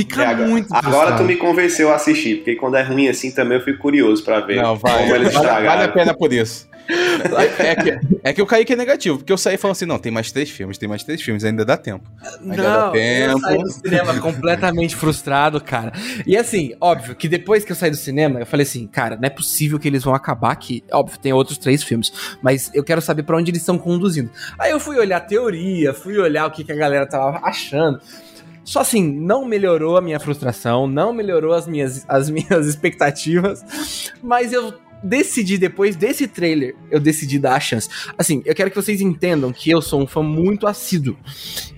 fica agora, muito agora tu me convenceu a assistir, porque quando é ruim assim também eu fico curioso pra ver Não, vai. como eles Vale, estragaram. vale a pena por isso. É, é que, é que o Kaique é negativo, porque eu saí falando assim, não, tem mais três filmes, tem mais três filmes, ainda dá tempo. Ainda dá Não, tempo. eu saí do cinema completamente frustrado, cara. E assim, óbvio que depois que eu saí do cinema, eu falei assim, cara, não é possível que eles vão acabar aqui. Óbvio, tem outros três filmes, mas eu quero saber pra onde eles estão conduzindo. Aí eu fui olhar a teoria, fui olhar o que, que a galera tava achando. Só assim, não melhorou a minha frustração, não melhorou as minhas, as minhas expectativas, mas eu decidi, depois desse trailer, eu decidi dar a chance. Assim, eu quero que vocês entendam que eu sou um fã muito assíduo.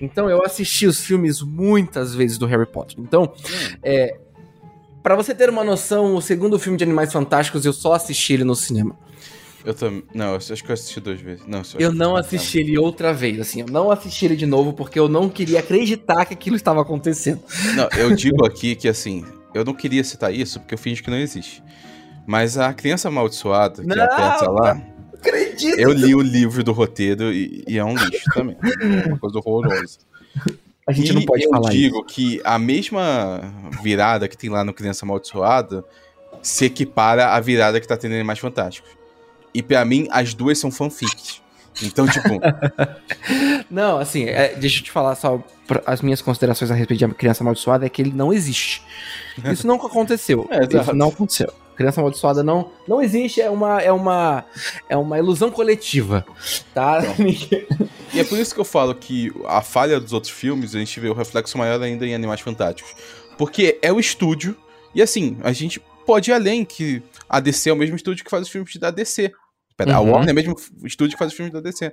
Então eu assisti os filmes muitas vezes do Harry Potter. Então, é. Pra você ter uma noção, o segundo filme de Animais Fantásticos eu só assisti ele no cinema. Eu também. Não, eu acho que eu assisti duas vezes. Não, só Eu não assisti ele outra vez, assim, eu não assisti ele de novo porque eu não queria acreditar que aquilo estava acontecendo. Não, eu digo aqui que assim, eu não queria citar isso porque eu finge que não existe. Mas a criança amaldiçoada, que a Não, peça lá, Acredito! eu li o livro do roteiro e, e é um lixo também. É uma coisa horrorosa. A gente e não pode eu falar digo isso. que a mesma virada que tem lá no Criança Amaldiçoada se equipara à virada que tá tendo em Animais Fantásticos. E pra mim, as duas são fanfics. Então, tipo, Não, assim, é, deixa eu te falar só as minhas considerações a respeito de Criança Amaldiçoada é que ele não existe. Isso nunca aconteceu. É, Isso não aconteceu. Criança Amaldiçoada não, não existe, é uma, é, uma, é uma ilusão coletiva, tá? E é por isso que eu falo que a falha dos outros filmes, a gente vê o reflexo maior ainda em Animais Fantásticos. Porque é o estúdio, e assim, a gente pode ir além que a DC é o mesmo estúdio que faz os filmes da DC. A Uhum. Warner é o mesmo estúdio que faz os filmes da DC.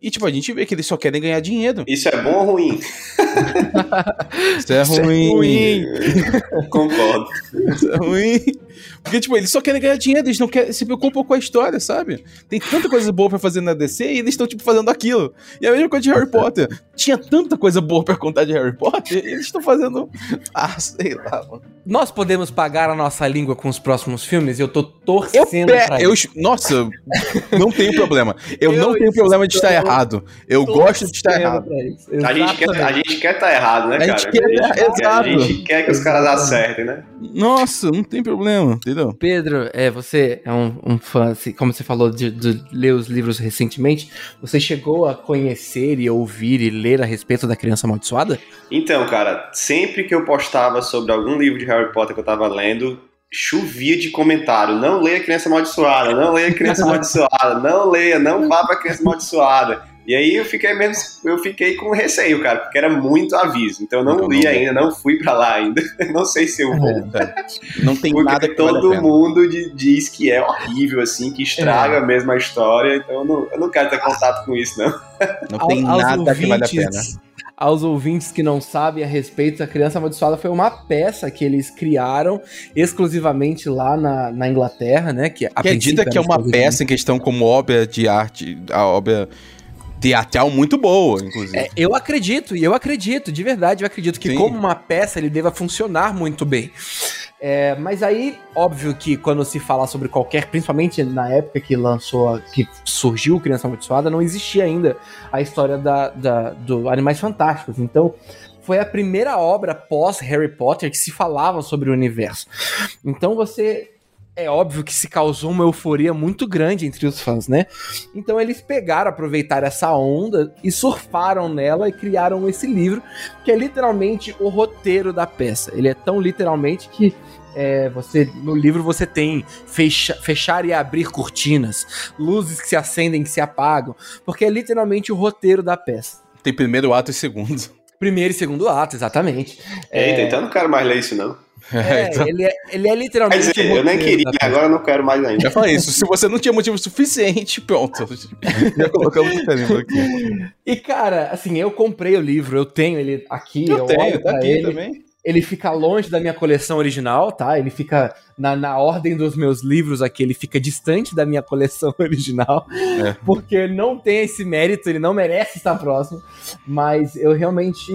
E tipo, a gente vê que eles só querem ganhar dinheiro. Isso é bom ou ruim? Isso é ruim. ruim. Concordo. Isso é ruim. Porque, tipo, eles só querem ganhar dinheiro, eles não querem, se preocupam com a história, sabe? Tem tanta coisa boa pra fazer na DC e eles estão, tipo, fazendo aquilo. E a mesma coisa de Harry Potter. Tinha tanta coisa boa pra contar de Harry Potter e eles estão fazendo. Ah, sei lá, mano. Nós podemos pagar a nossa língua com os próximos filmes? Eu tô Eu, torcendo pe- pra eu isso. Nossa, não tenho problema. Eu, Eu não tenho problema de estar errado. Eu gosto de estar errado. A gente, quer, a gente quer estar errado, né, A cara? gente quer- quer, a exato. gente quer que os caras acertem, né? Nossa, não tem problema, entendeu? Pedro, é, você é um, um fã, assim, como você falou de, de ler os livros recentemente, você chegou a conhecer e ouvir e ler a respeito da criança amaldiçoada? Então, cara, sempre que eu postava sobre algum livro de Harry Potter que eu tava lendo, chovia de comentário. Não leia Criança Amaldiçoada, não leia Criança Amaldiçoada, não leia, não vá pra Criança Amaldiçoada. E aí eu fiquei mesmo, eu fiquei com receio, cara, porque era muito aviso. Então eu não, Não, li não. ainda, não fui pra lá ainda. não sei se eu vou. Não tem Porque nada que vale todo pena. mundo di- diz que é horrível, assim, que estraga mesmo a história. Então eu não, eu não quero ter contato com isso, não. Não tem aos nada que vale a pena. Aos ouvintes que não sabem a respeito, a Criança Amaldiçoada foi uma peça que eles criaram exclusivamente lá na, na Inglaterra, né? Que, a Que é dita que é uma peça em questão como obra de arte, a obra teatral muito boa, inclusive. É, eu acredito, e eu acredito, de verdade, eu acredito que Sim. como uma peça ele deva funcionar muito bem. É, mas aí, óbvio que quando se falar sobre qualquer, principalmente na época que lançou, que surgiu Criança Amaldiçoada, não existia ainda a história da, da- do Animais Fantásticos. Então, foi a primeira obra pós Harry Potter que se falava sobre o universo. Então você. É óbvio que se causou uma euforia muito grande entre os fãs, né? Então eles pegaram, aproveitaram essa onda e surfaram nela e criaram esse livro, que é literalmente o roteiro da peça. Ele é tão literalmente que é, você no livro você tem fecha- fechar e abrir cortinas, luzes que se acendem, que se apagam, porque é literalmente o roteiro da peça. Tem primeiro ato e segundo. Primeiro e segundo ato, exatamente. Eita, então eu não quero mais ler isso, não. É, então, ele, é, ele é Quer literalmente. dizer, eu nem queria, agora eu não quero mais ainda. já falei isso. Se você não tinha motivo suficiente, pronto. Já colocamos o tempo aqui. E, cara, assim, eu comprei o livro, eu tenho ele aqui, eu, Eu tenho, olho tá aqui ele. também. Ele fica longe da minha coleção original, tá? Ele fica na, na ordem dos meus livros aqui, ele fica distante da minha coleção original, É. porque não tem esse mérito, ele não merece estar próximo. Mas eu realmente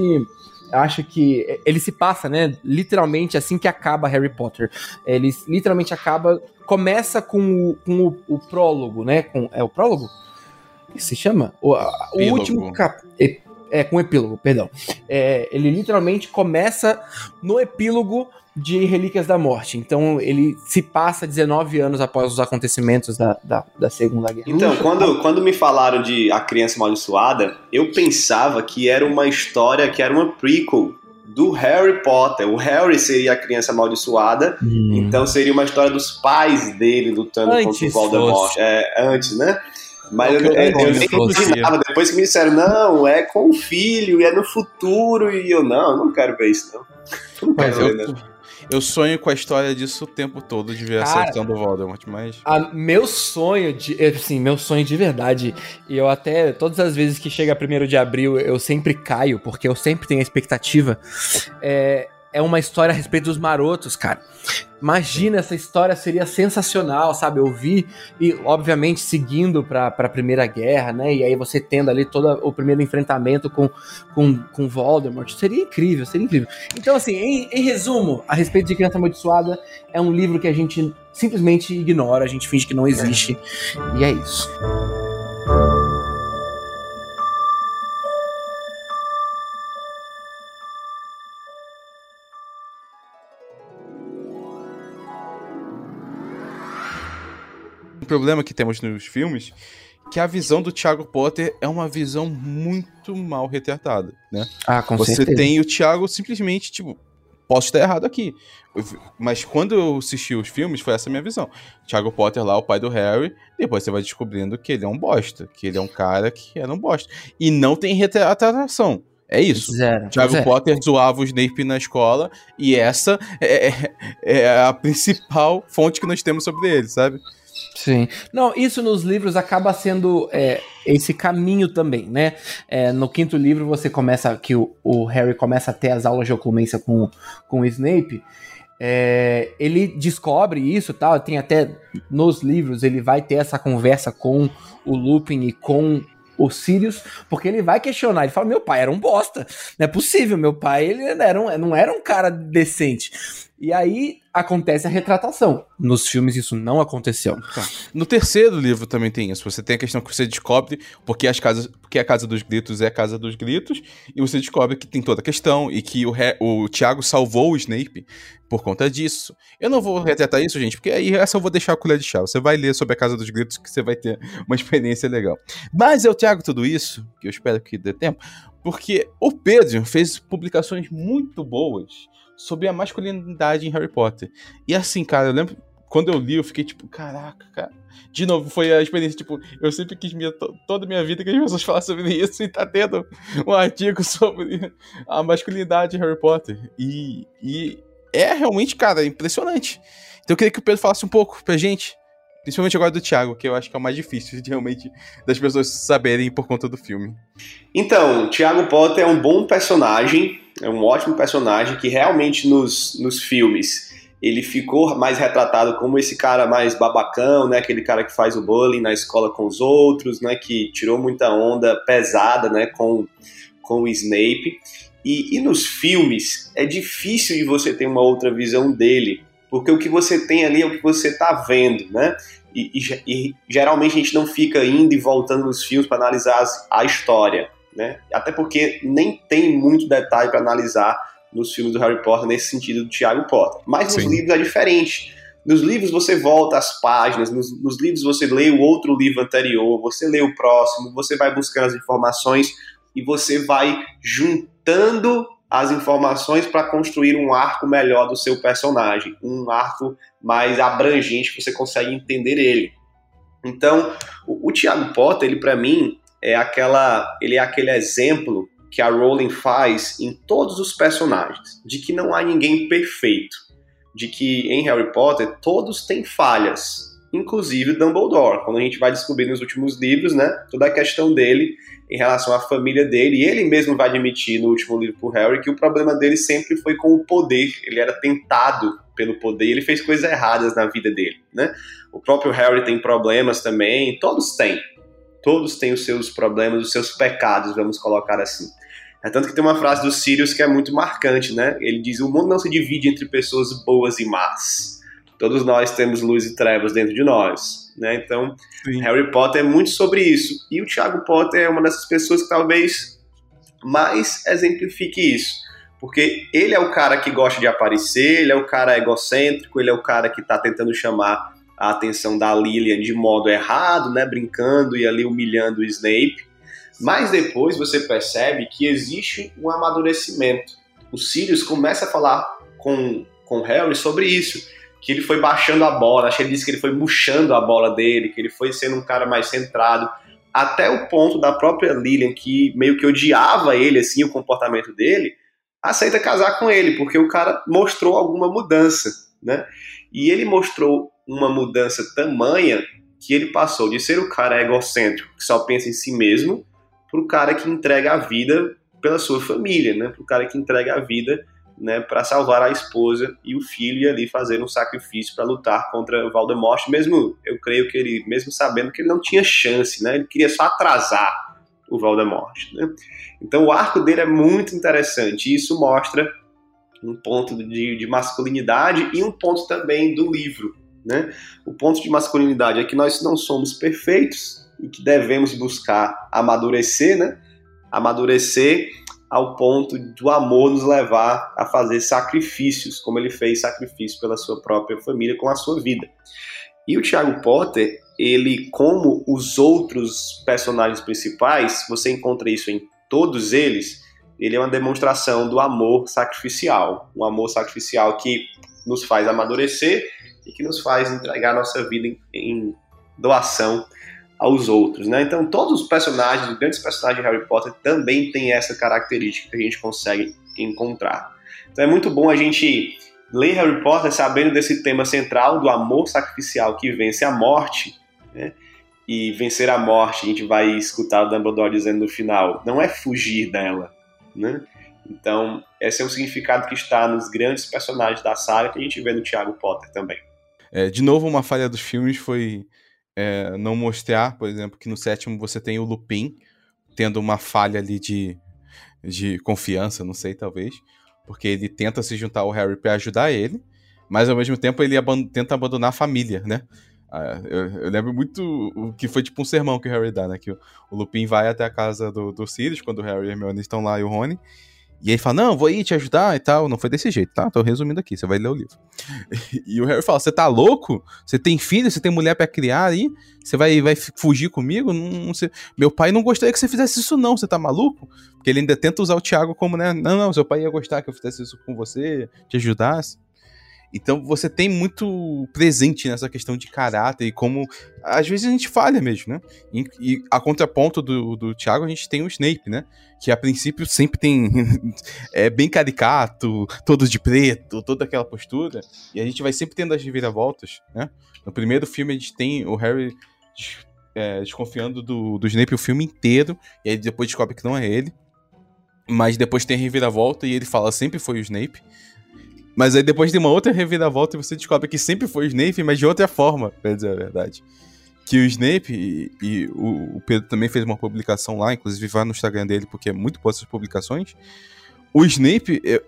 acho que ele se passa, né? Literalmente assim que acaba Harry Potter. Ele literalmente acaba. Começa com o, com o, o prólogo, né? Com, é o prólogo? O que se chama? O, a- o último cap, é, é, com epílogo, perdão. É, ele literalmente começa no epílogo de Relíquias da Morte. Então ele se passa 19 anos após os acontecimentos da, da, da Segunda Guerra. Então, quando, quando me falaram de A Criança Amaldiçoada, eu pensava que era uma história, que era uma prequel do Harry Potter. O Harry seria a criança amaldiçoada, Hum. então seria uma história dos pais dele lutando contra o Antes Voldemort. fosse. É, antes, né? Mas eu, eu eu- eu nem imaginava. Depois que me disseram, não, é com o filho, e é no futuro, e eu, não, eu não quero ver isso, não. Eu não Mas quero eu, ver, não. Eu sonho com a história disso o tempo todo, de ver a Cara. seleção do Voldemort, mas... A- meu sonho de. Assim, meu sonho de verdade. E eu até. Todas as vezes que chega 1 de abril, eu sempre caio, porque eu sempre tenho a expectativa. É, é uma história a respeito dos marotos, cara. Imagina, essa história seria sensacional, sabe? Eu vi, e obviamente seguindo pra, pra Primeira Guerra, né? E aí você tendo ali todo o primeiro enfrentamento com, com, com Voldemort. Seria incrível, seria incrível. Então, assim, em, em resumo, a respeito de Criança Amaldiçoada, é um livro que a gente simplesmente ignora, a gente finge que não existe. E é isso. Problema que temos nos filmes que a visão do Thiago Potter é uma visão muito mal retratada, né? Ah, com Você certeza. tem o Thiago simplesmente, tipo, posso estar errado aqui. Mas quando eu assisti os filmes, foi essa a minha visão. Thiago Potter lá, o pai do Harry, depois você vai descobrindo que ele é um bosta, que ele é um cara que era um bosta. E não tem retratação. É isso. Zero. Thiago zero. Potter zoava o Snape na escola e essa é, é- é a principal fonte que nós temos sobre ele, sabe? Sim. Não, isso nos livros acaba sendo é, esse caminho também, né? É, no quinto livro você começa que o, o, Harry começa a ter as aulas de oclumência com, com o Snape. É, ele descobre isso, tal. Tem até nos livros ele vai ter essa conversa com o Lupin e com o Sirius, porque ele vai questionar. Ele fala: Meu pai era um bosta. Não é possível. Meu pai ele era um, não era um cara decente. E aí acontece a retratação. Nos filmes isso não aconteceu. Tá. No terceiro livro também tem isso. Você tem a questão que você descobre porque as casas, porque a casa dos gritos é a casa dos gritos e você descobre que tem toda a questão e que o, o Tiago salvou o Snape por conta disso. Eu não vou retratar isso, gente, porque aí essa eu vou deixar a colher de chá. Você vai ler sobre a casa dos gritos que você vai ter uma experiência legal. Mas eu trago tudo isso, que eu espero que dê tempo, porque o Pedro fez publicações muito boas sobre a masculinidade em Harry Potter. E assim, cara, eu lembro quando eu li, eu fiquei tipo, caraca, cara. De novo, foi a experiência, tipo, eu sempre quis minha, toda a minha vida que as pessoas falassem sobre isso e tá tendo um artigo sobre a masculinidade em Harry Potter. E, e é realmente, cara, impressionante. Então eu queria que o Pedro falasse um pouco pra gente. Principalmente agora do Thiago, que eu acho que é o mais difícil de realmente das pessoas saberem por conta do filme. Então, Thiago Potter é um bom personagem, é um ótimo personagem que realmente nos, nos filmes ele ficou mais retratado como esse cara mais babacão, né? Aquele cara que faz o bullying na escola com os outros, né? Que tirou muita onda pesada, né? Com, com o Snape. E, e nos filmes é difícil de você ter uma outra visão dele, porque o que você tem ali é o que você está vendo, né? E, e, e, geralmente a gente não fica indo e voltando nos filmes para analisar a história né? Até porque nem tem muito detalhe para analisar nos filmes do Harry Potter nesse sentido do Tiago Potter. Mas nos Sim. livros é diferente. Nos livros você volta às páginas, nos, nos, livros você lê o outro livro anterior, você lê o próximo, você vai buscando as informações e você vai juntando as informações para construir um arco melhor do seu personagem, um arco mais abrangente que você consegue entender ele. Então, o, o Tiago Potter, ele para mim, é aquela, ele é aquele exemplo que a Rowling faz em todos os personagens, de que não há ninguém perfeito, de que em Harry Potter todos têm falhas, inclusive Dumbledore, quando a gente vai descobrir nos últimos livros, né, toda a questão dele em relação à família dele, e ele mesmo vai admitir no último livro pro Harry que o problema dele sempre foi com o poder, ele era tentado pelo poder, ele fez coisas erradas na vida dele, né? O próprio Harry tem problemas também, todos têm, Todos têm os seus problemas, os seus pecados, vamos colocar assim. É tanto que tem uma frase do Sirius que é muito marcante, né? Ele diz: O mundo não se divide entre pessoas boas e más. Todos nós temos luz e trevas dentro de nós. Né? Então, Sim. Harry Potter é muito sobre isso. E o Thiago Potter é uma dessas pessoas que talvez mais exemplifique isso. Porque ele é o cara que gosta de aparecer, ele é o cara egocêntrico, ele é o cara que está tentando chamar a atenção da Lilian de modo errado, né, brincando e ali humilhando o Snape. Mas depois você percebe que existe um amadurecimento. O Sirius começa a falar com, com Harry sobre isso, que ele foi baixando a bola, acho que ele disse que ele foi murchando a bola dele, que ele foi sendo um cara mais centrado, até o ponto da própria Lilian, que meio que odiava ele, assim, o comportamento dele, aceita casar com ele, porque o cara mostrou alguma mudança, né? E ele mostrou uma mudança tamanha que ele passou de ser o cara egocêntrico, que só pensa em si mesmo, para o cara que entrega a vida pela sua família, né? Para o cara que entrega a vida né, para salvar a esposa e o filho e ali fazer um sacrifício para lutar contra Voldemort, mesmo eu creio que ele, mesmo sabendo que ele não tinha chance, né, ele queria só atrasar o Voldemort. Né? Então o arco dele é muito interessante e isso mostra um ponto de, de masculinidade e um ponto também do livro, né? O ponto de masculinidade é que nós não somos perfeitos e que devemos buscar amadurecer, né? Amadurecer ao ponto do amor nos levar a fazer sacrifícios, como ele fez sacrifício pela sua própria família com a sua vida. E o Thiago Potter, ele, como os outros personagens principais, você encontra isso em todos eles, ele é uma demonstração do amor sacrificial, um amor sacrificial que nos faz amadurecer e que nos faz entregar nossa vida em, em doação aos outros, né? Então todos os personagens, os grandes personagens de Harry Potter também têm essa característica que a gente consegue encontrar. Então é muito bom a gente ler Harry Potter sabendo desse tema central do amor sacrificial que vence a morte, né? E vencer a morte, a gente vai escutar o Dumbledore dizendo no final, não é fugir dela, né? Então, esse é o significado que está nos grandes personagens da saga que a gente vê no Tiago Potter também. É, de novo, uma falha dos filmes foi é, não mostrar, por exemplo, que no sétimo você tem o Lupin tendo uma falha ali de, de confiança, não sei, talvez, porque ele tenta se juntar ao Harry para ajudar ele, mas ao mesmo tempo ele aban tenta abandonar a família, né? Ah, eu, eu, lembro muito o que foi tipo um sermão que o Harry dá, né? Que o, o Lupin vai até a casa do, do Sirius, quando o Harry e a Hermione estão lá e o Rony, e ele fala, não, vou ir te ajudar e tal. Não foi desse jeito, tá? Tô resumindo aqui, você vai ler o livro. e o Harry fala, você tá louco? Você tem filho, você tem mulher para criar aí? Você vai, vai fugir comigo? Não, não. Meu pai não gostaria que você fizesse isso não, você tá maluco? Porque ele ainda tenta usar o Thiago como, né? Não, não, seu pai ia gostar que eu fizesse isso com você, te ajudasse. Então você tem muito presente nessa questão de caráter e como às vezes a gente falha mesmo, né? E, e a contraponto do, do Thiago a gente tem o Snape, né? Que a princípio sempre tem. é bem caricato, todo de preto, toda aquela postura. E a gente vai sempre tendo as reviravoltas, né? No primeiro filme a gente tem o Harry é, desconfiando do, do Snape o filme inteiro, e aí depois descobre que não é ele. Mas depois tem a reviravolta e ele fala sempre foi o Snape. Mas aí depois tem uma outra reviravolta e você descobre que sempre foi o Snape, mas de outra forma, pra dizer a verdade. Que o Snape, e, e o, o, Pedro também fez uma publicação lá, inclusive vai no Instagram dele, porque é muito boa essas publicações. O Snape, eu,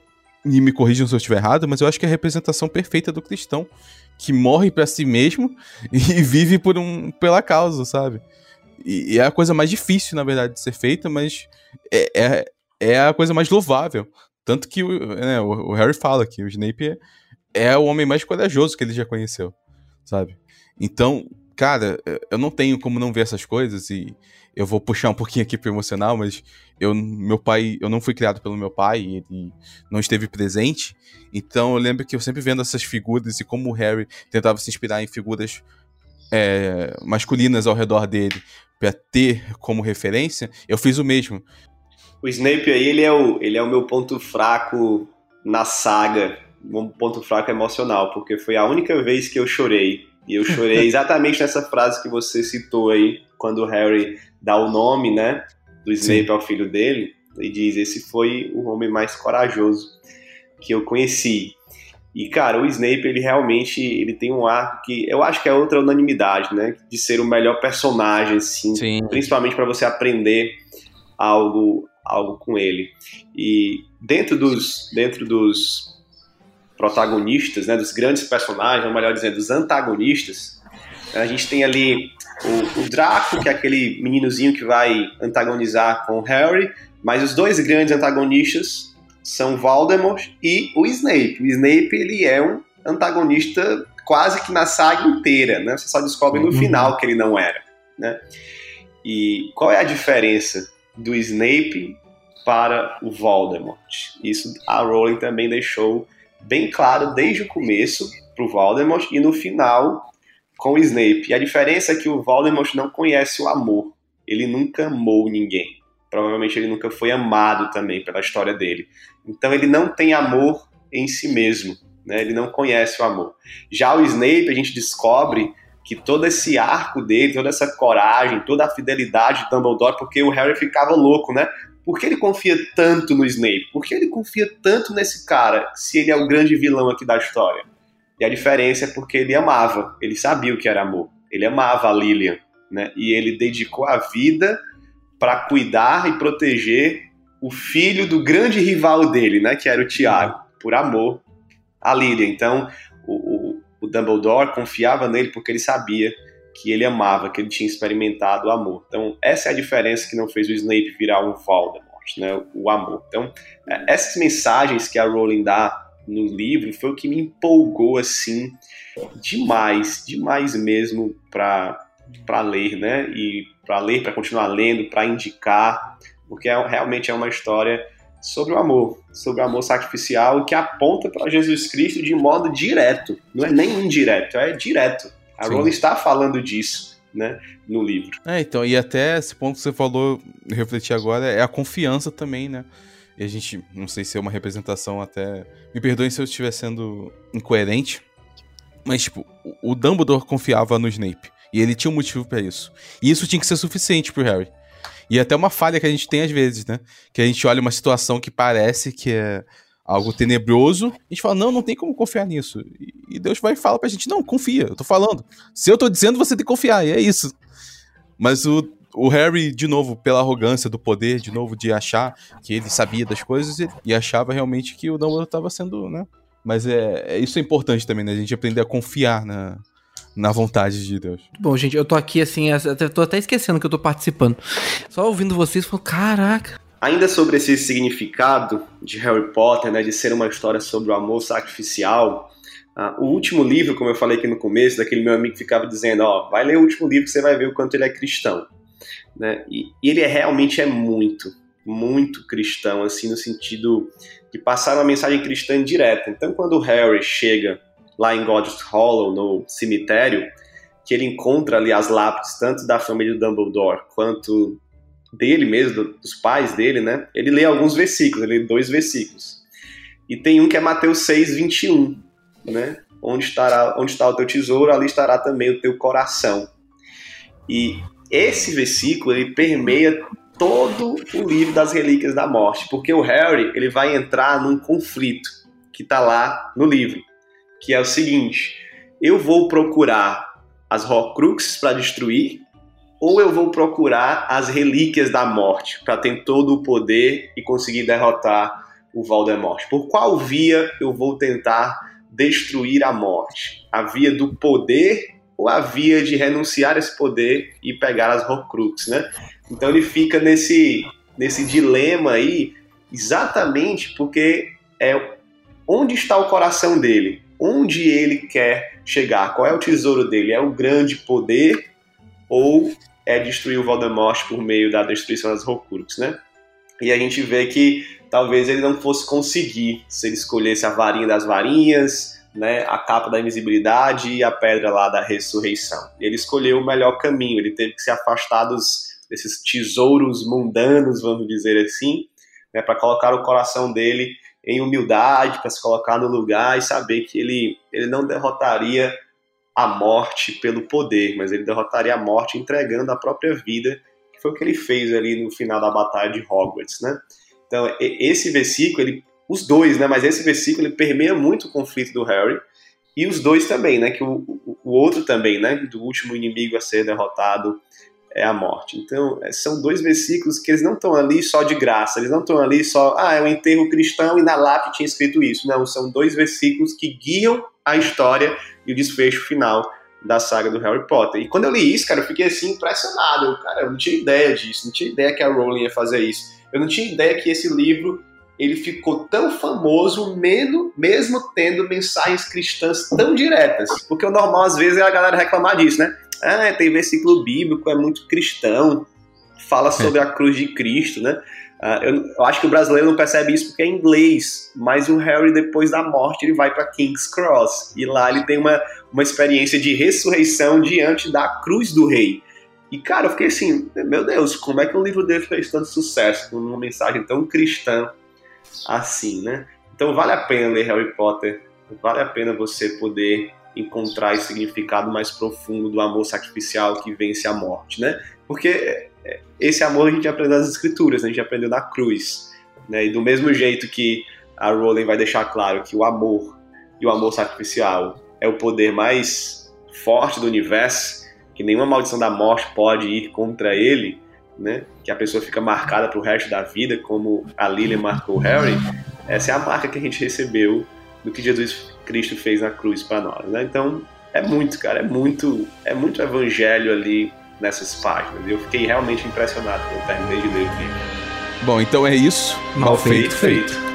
e me corrijam se eu estiver errado, mas eu acho que é a representação perfeita do cristão, que morre para si mesmo e vive por um, pela causa, sabe? E, e, é a coisa mais difícil, na verdade, de ser feita, mas é, é, é a coisa mais louvável. Tanto que né, o, Harry fala que o Snape é, é, o homem mais corajoso que ele já conheceu, sabe? Então, cara, eu não tenho como não ver essas coisas e eu vou puxar um pouquinho aqui pro emocional, mas eu, meu pai, eu não fui criado pelo meu pai, ele não esteve presente. Então eu lembro que eu sempre vendo essas figuras e como o Harry tentava se inspirar em figuras é, masculinas ao redor dele para ter como referência, eu fiz o mesmo. O Snape aí, ele é o, ele é o meu ponto fraco na saga, um ponto fraco emocional, porque foi a única vez que eu chorei. E eu chorei exatamente nessa frase que você citou aí, quando o Harry dá o nome, né, do Snape Sim. ao filho dele, e diz: Esse foi o homem mais corajoso que eu conheci. E, cara, o Snape, ele realmente ele tem um ar que eu acho que é outra unanimidade, né? De ser o melhor personagem, assim, Sim. principalmente para você aprender algo algo com ele. E dentro dos, dentro dos protagonistas, né, dos grandes personagens, ou melhor dizendo, dos antagonistas, a gente tem ali o, o, Draco, que é aquele meninozinho que vai antagonizar com o Harry, mas os dois grandes antagonistas são Voldemort e o Snape. O Snape ele é um antagonista quase que na saga inteira, né? Você só descobre no uhum. final que ele não era, né? E qual é a diferença do Snape para o Voldemort. Isso a Rowling também deixou bem claro desde o começo para o Voldemort e no final com o Snape. E a diferença é que o Voldemort não conhece o amor. Ele nunca amou ninguém. Provavelmente ele nunca foi amado também pela história dele. Então ele não tem amor em si mesmo. Né? Ele não conhece o amor. Já o Snape, a gente descobre que todo esse arco dele, toda essa coragem, toda a fidelidade de Dumbledore, porque o Harry ficava louco, né? Por que ele confia tanto no Snape? Por que ele confia tanto nesse cara, se ele é o grande vilão aqui da história? E a diferença é porque ele amava, ele sabia o que era amor. Ele amava a Lilian, né? E ele dedicou a vida para cuidar e proteger o filho do grande rival dele, né? Que era o Tiago, por amor a Lilian. Então, o, Dumbledore confiava nele porque ele sabia que ele amava, que ele tinha experimentado o amor. Então, essa é a diferença que não fez o Snape virar um Voldemort, né? O amor. Então, é, essas mensagens que a Rowling dá no livro foi o que me empolgou assim demais, demais mesmo para para ler, né? E para ler, para continuar lendo, para indicar, porque é, realmente é uma história sobre o amor, sobre o amor sacrificial que aponta para Jesus Cristo de modo direto, não é nem indireto, é direto. A Rowling está falando disso, né, no livro. É, então, e até esse ponto que você falou, refletir agora, é a confiança também, né? e a gente, não sei se é uma representação até. Me perdoem se eu estiver sendo incoerente, mas, tipo, o Dumbledore confiava no Snape. E ele tinha um motivo para isso. E isso tinha que ser suficiente pro Harry. E é até uma falha que a gente tem às vezes, né? Que a gente olha uma situação que parece que é algo tenebroso, a gente fala, não, não tem como confiar nisso. E Deus vai e fala pra gente, não, confia, eu tô falando. Se eu tô dizendo, você tem que confiar, e é isso. Mas o, o Harry, de novo, pela arrogância do poder, de novo, de achar que ele sabia das coisas e, e achava realmente que o Dumbledore estava sendo, né? Mas é, é, isso é importante também, né? A gente aprender a confiar na, na vontade de Deus. Bom, gente, eu tô aqui assim, eu tô até esquecendo que eu tô participando. Só ouvindo vocês, falo, caraca. Ainda sobre esse significado de Harry Potter, né, de ser uma história sobre o amor sacrificial, uh, o último livro, como eu falei aqui no começo, daquele meu amigo que ficava dizendo, ó, vai ler o último livro que você vai ver o quanto ele é cristão. Né? E, e ele é, realmente é muito, muito cristão, assim, no sentido de passar uma mensagem cristã direta. Então, quando o Harry chega lá em Godric's Hollow, no cemitério, que ele encontra ali as lápides tanto da família do Dumbledore quanto dele mesmo, dos pais dele, né? Ele lê alguns versículos, ele lê dois versículos. E tem um que é Mateus 6, 21, né? Onde, estará, onde está o teu tesouro, ali estará também o teu coração. E esse versículo ele permeia todo o livro das relíquias da morte, porque o Harry ele vai entrar num conflito que está lá no livro, que é o seguinte: eu vou procurar as Horcruxes para destruir, ou eu vou procurar as relíquias da morte para ter todo o poder e conseguir derrotar o Voldemort. Por qual via eu vou tentar destruir a morte? A via do poder ou a via de renunciar a esse poder e pegar as Horcruxes, né? Então ele fica nesse, nesse dilema aí, exatamente porque é onde está o coração dele, onde ele quer chegar, qual é o tesouro dele, é o grande poder ou é destruir o Voldemort por meio da destruição das Horcruxes, né? E a gente vê que talvez ele não fosse conseguir se ele escolhesse a varinha das varinhas, né, a capa da invisibilidade e a pedra lá da ressurreição. Ele escolheu o melhor caminho, ele teve que se afastar dos, desses tesouros mundanos, vamos dizer assim, né, para colocar o coração dele em humildade, para se colocar no lugar e saber que ele, ele não derrotaria a morte pelo poder, mas ele derrotaria a morte entregando a própria vida, que foi o que ele fez ali no final da batalha de Hogwarts, né? Então, esse versículo, ele os dois, né? Mas esse versículo ele permeia muito o conflito do Harry e os dois também, né? Que o, o, outro também, né? Do último inimigo a ser derrotado é a morte. Então, é, são dois versículos que eles não estão ali só de graça, eles não estão ali só, ah, é um enterro cristão e na lápide tinha escrito isso. Não, são dois versículos que guiam a história e o desfecho final da saga do Harry Potter. E quando eu li isso, cara, eu fiquei assim impressionado. Eu, cara, eu não tinha ideia disso, não tinha ideia que a Rowling ia fazer isso. Eu não tinha ideia que esse livro ele ficou tão famoso mesmo, mesmo tendo mensagens cristãs tão diretas. Porque o normal, às vezes, é a galera reclamar disso, né? Ah, tem versículo bíblico, é muito cristão, fala é. sobre a cruz de Cristo, né? Uh, eu, eu, acho que o brasileiro não percebe isso porque é inglês, mas o Harry, depois da morte, ele vai para King's Cross e lá ele tem uma, uma experiência de ressurreição diante da cruz do rei. E cara, eu fiquei assim, meu Deus, como é que um livro dele fez tanto sucesso com uma mensagem tão cristã assim, né? Então vale a pena ler Harry Potter, vale a pena você poder encontrar esse significado mais profundo do amor sacrificial que vence a morte, né? Porque é, esse amor a gente aprendeu nas escrituras, né? a gente aprendeu na cruz, né? E do mesmo jeito que a Rowling vai deixar claro que o amor e o amor sacrificial é o poder mais forte do universo, que nenhuma maldição da morte pode ir contra ele, né? Que a pessoa fica marcada para o resto da vida, como a Lily marcou o Harry. Essa é a marca que a gente recebeu do que Jesus Cristo fez na cruz para nós, né? Então é muito, cara, é muito, é muito evangelho ali nessas páginas. Eu fiquei realmente impressionado quando terminei de ler o livro. Bom, então é isso. Mal, Mal feito, feito. feito.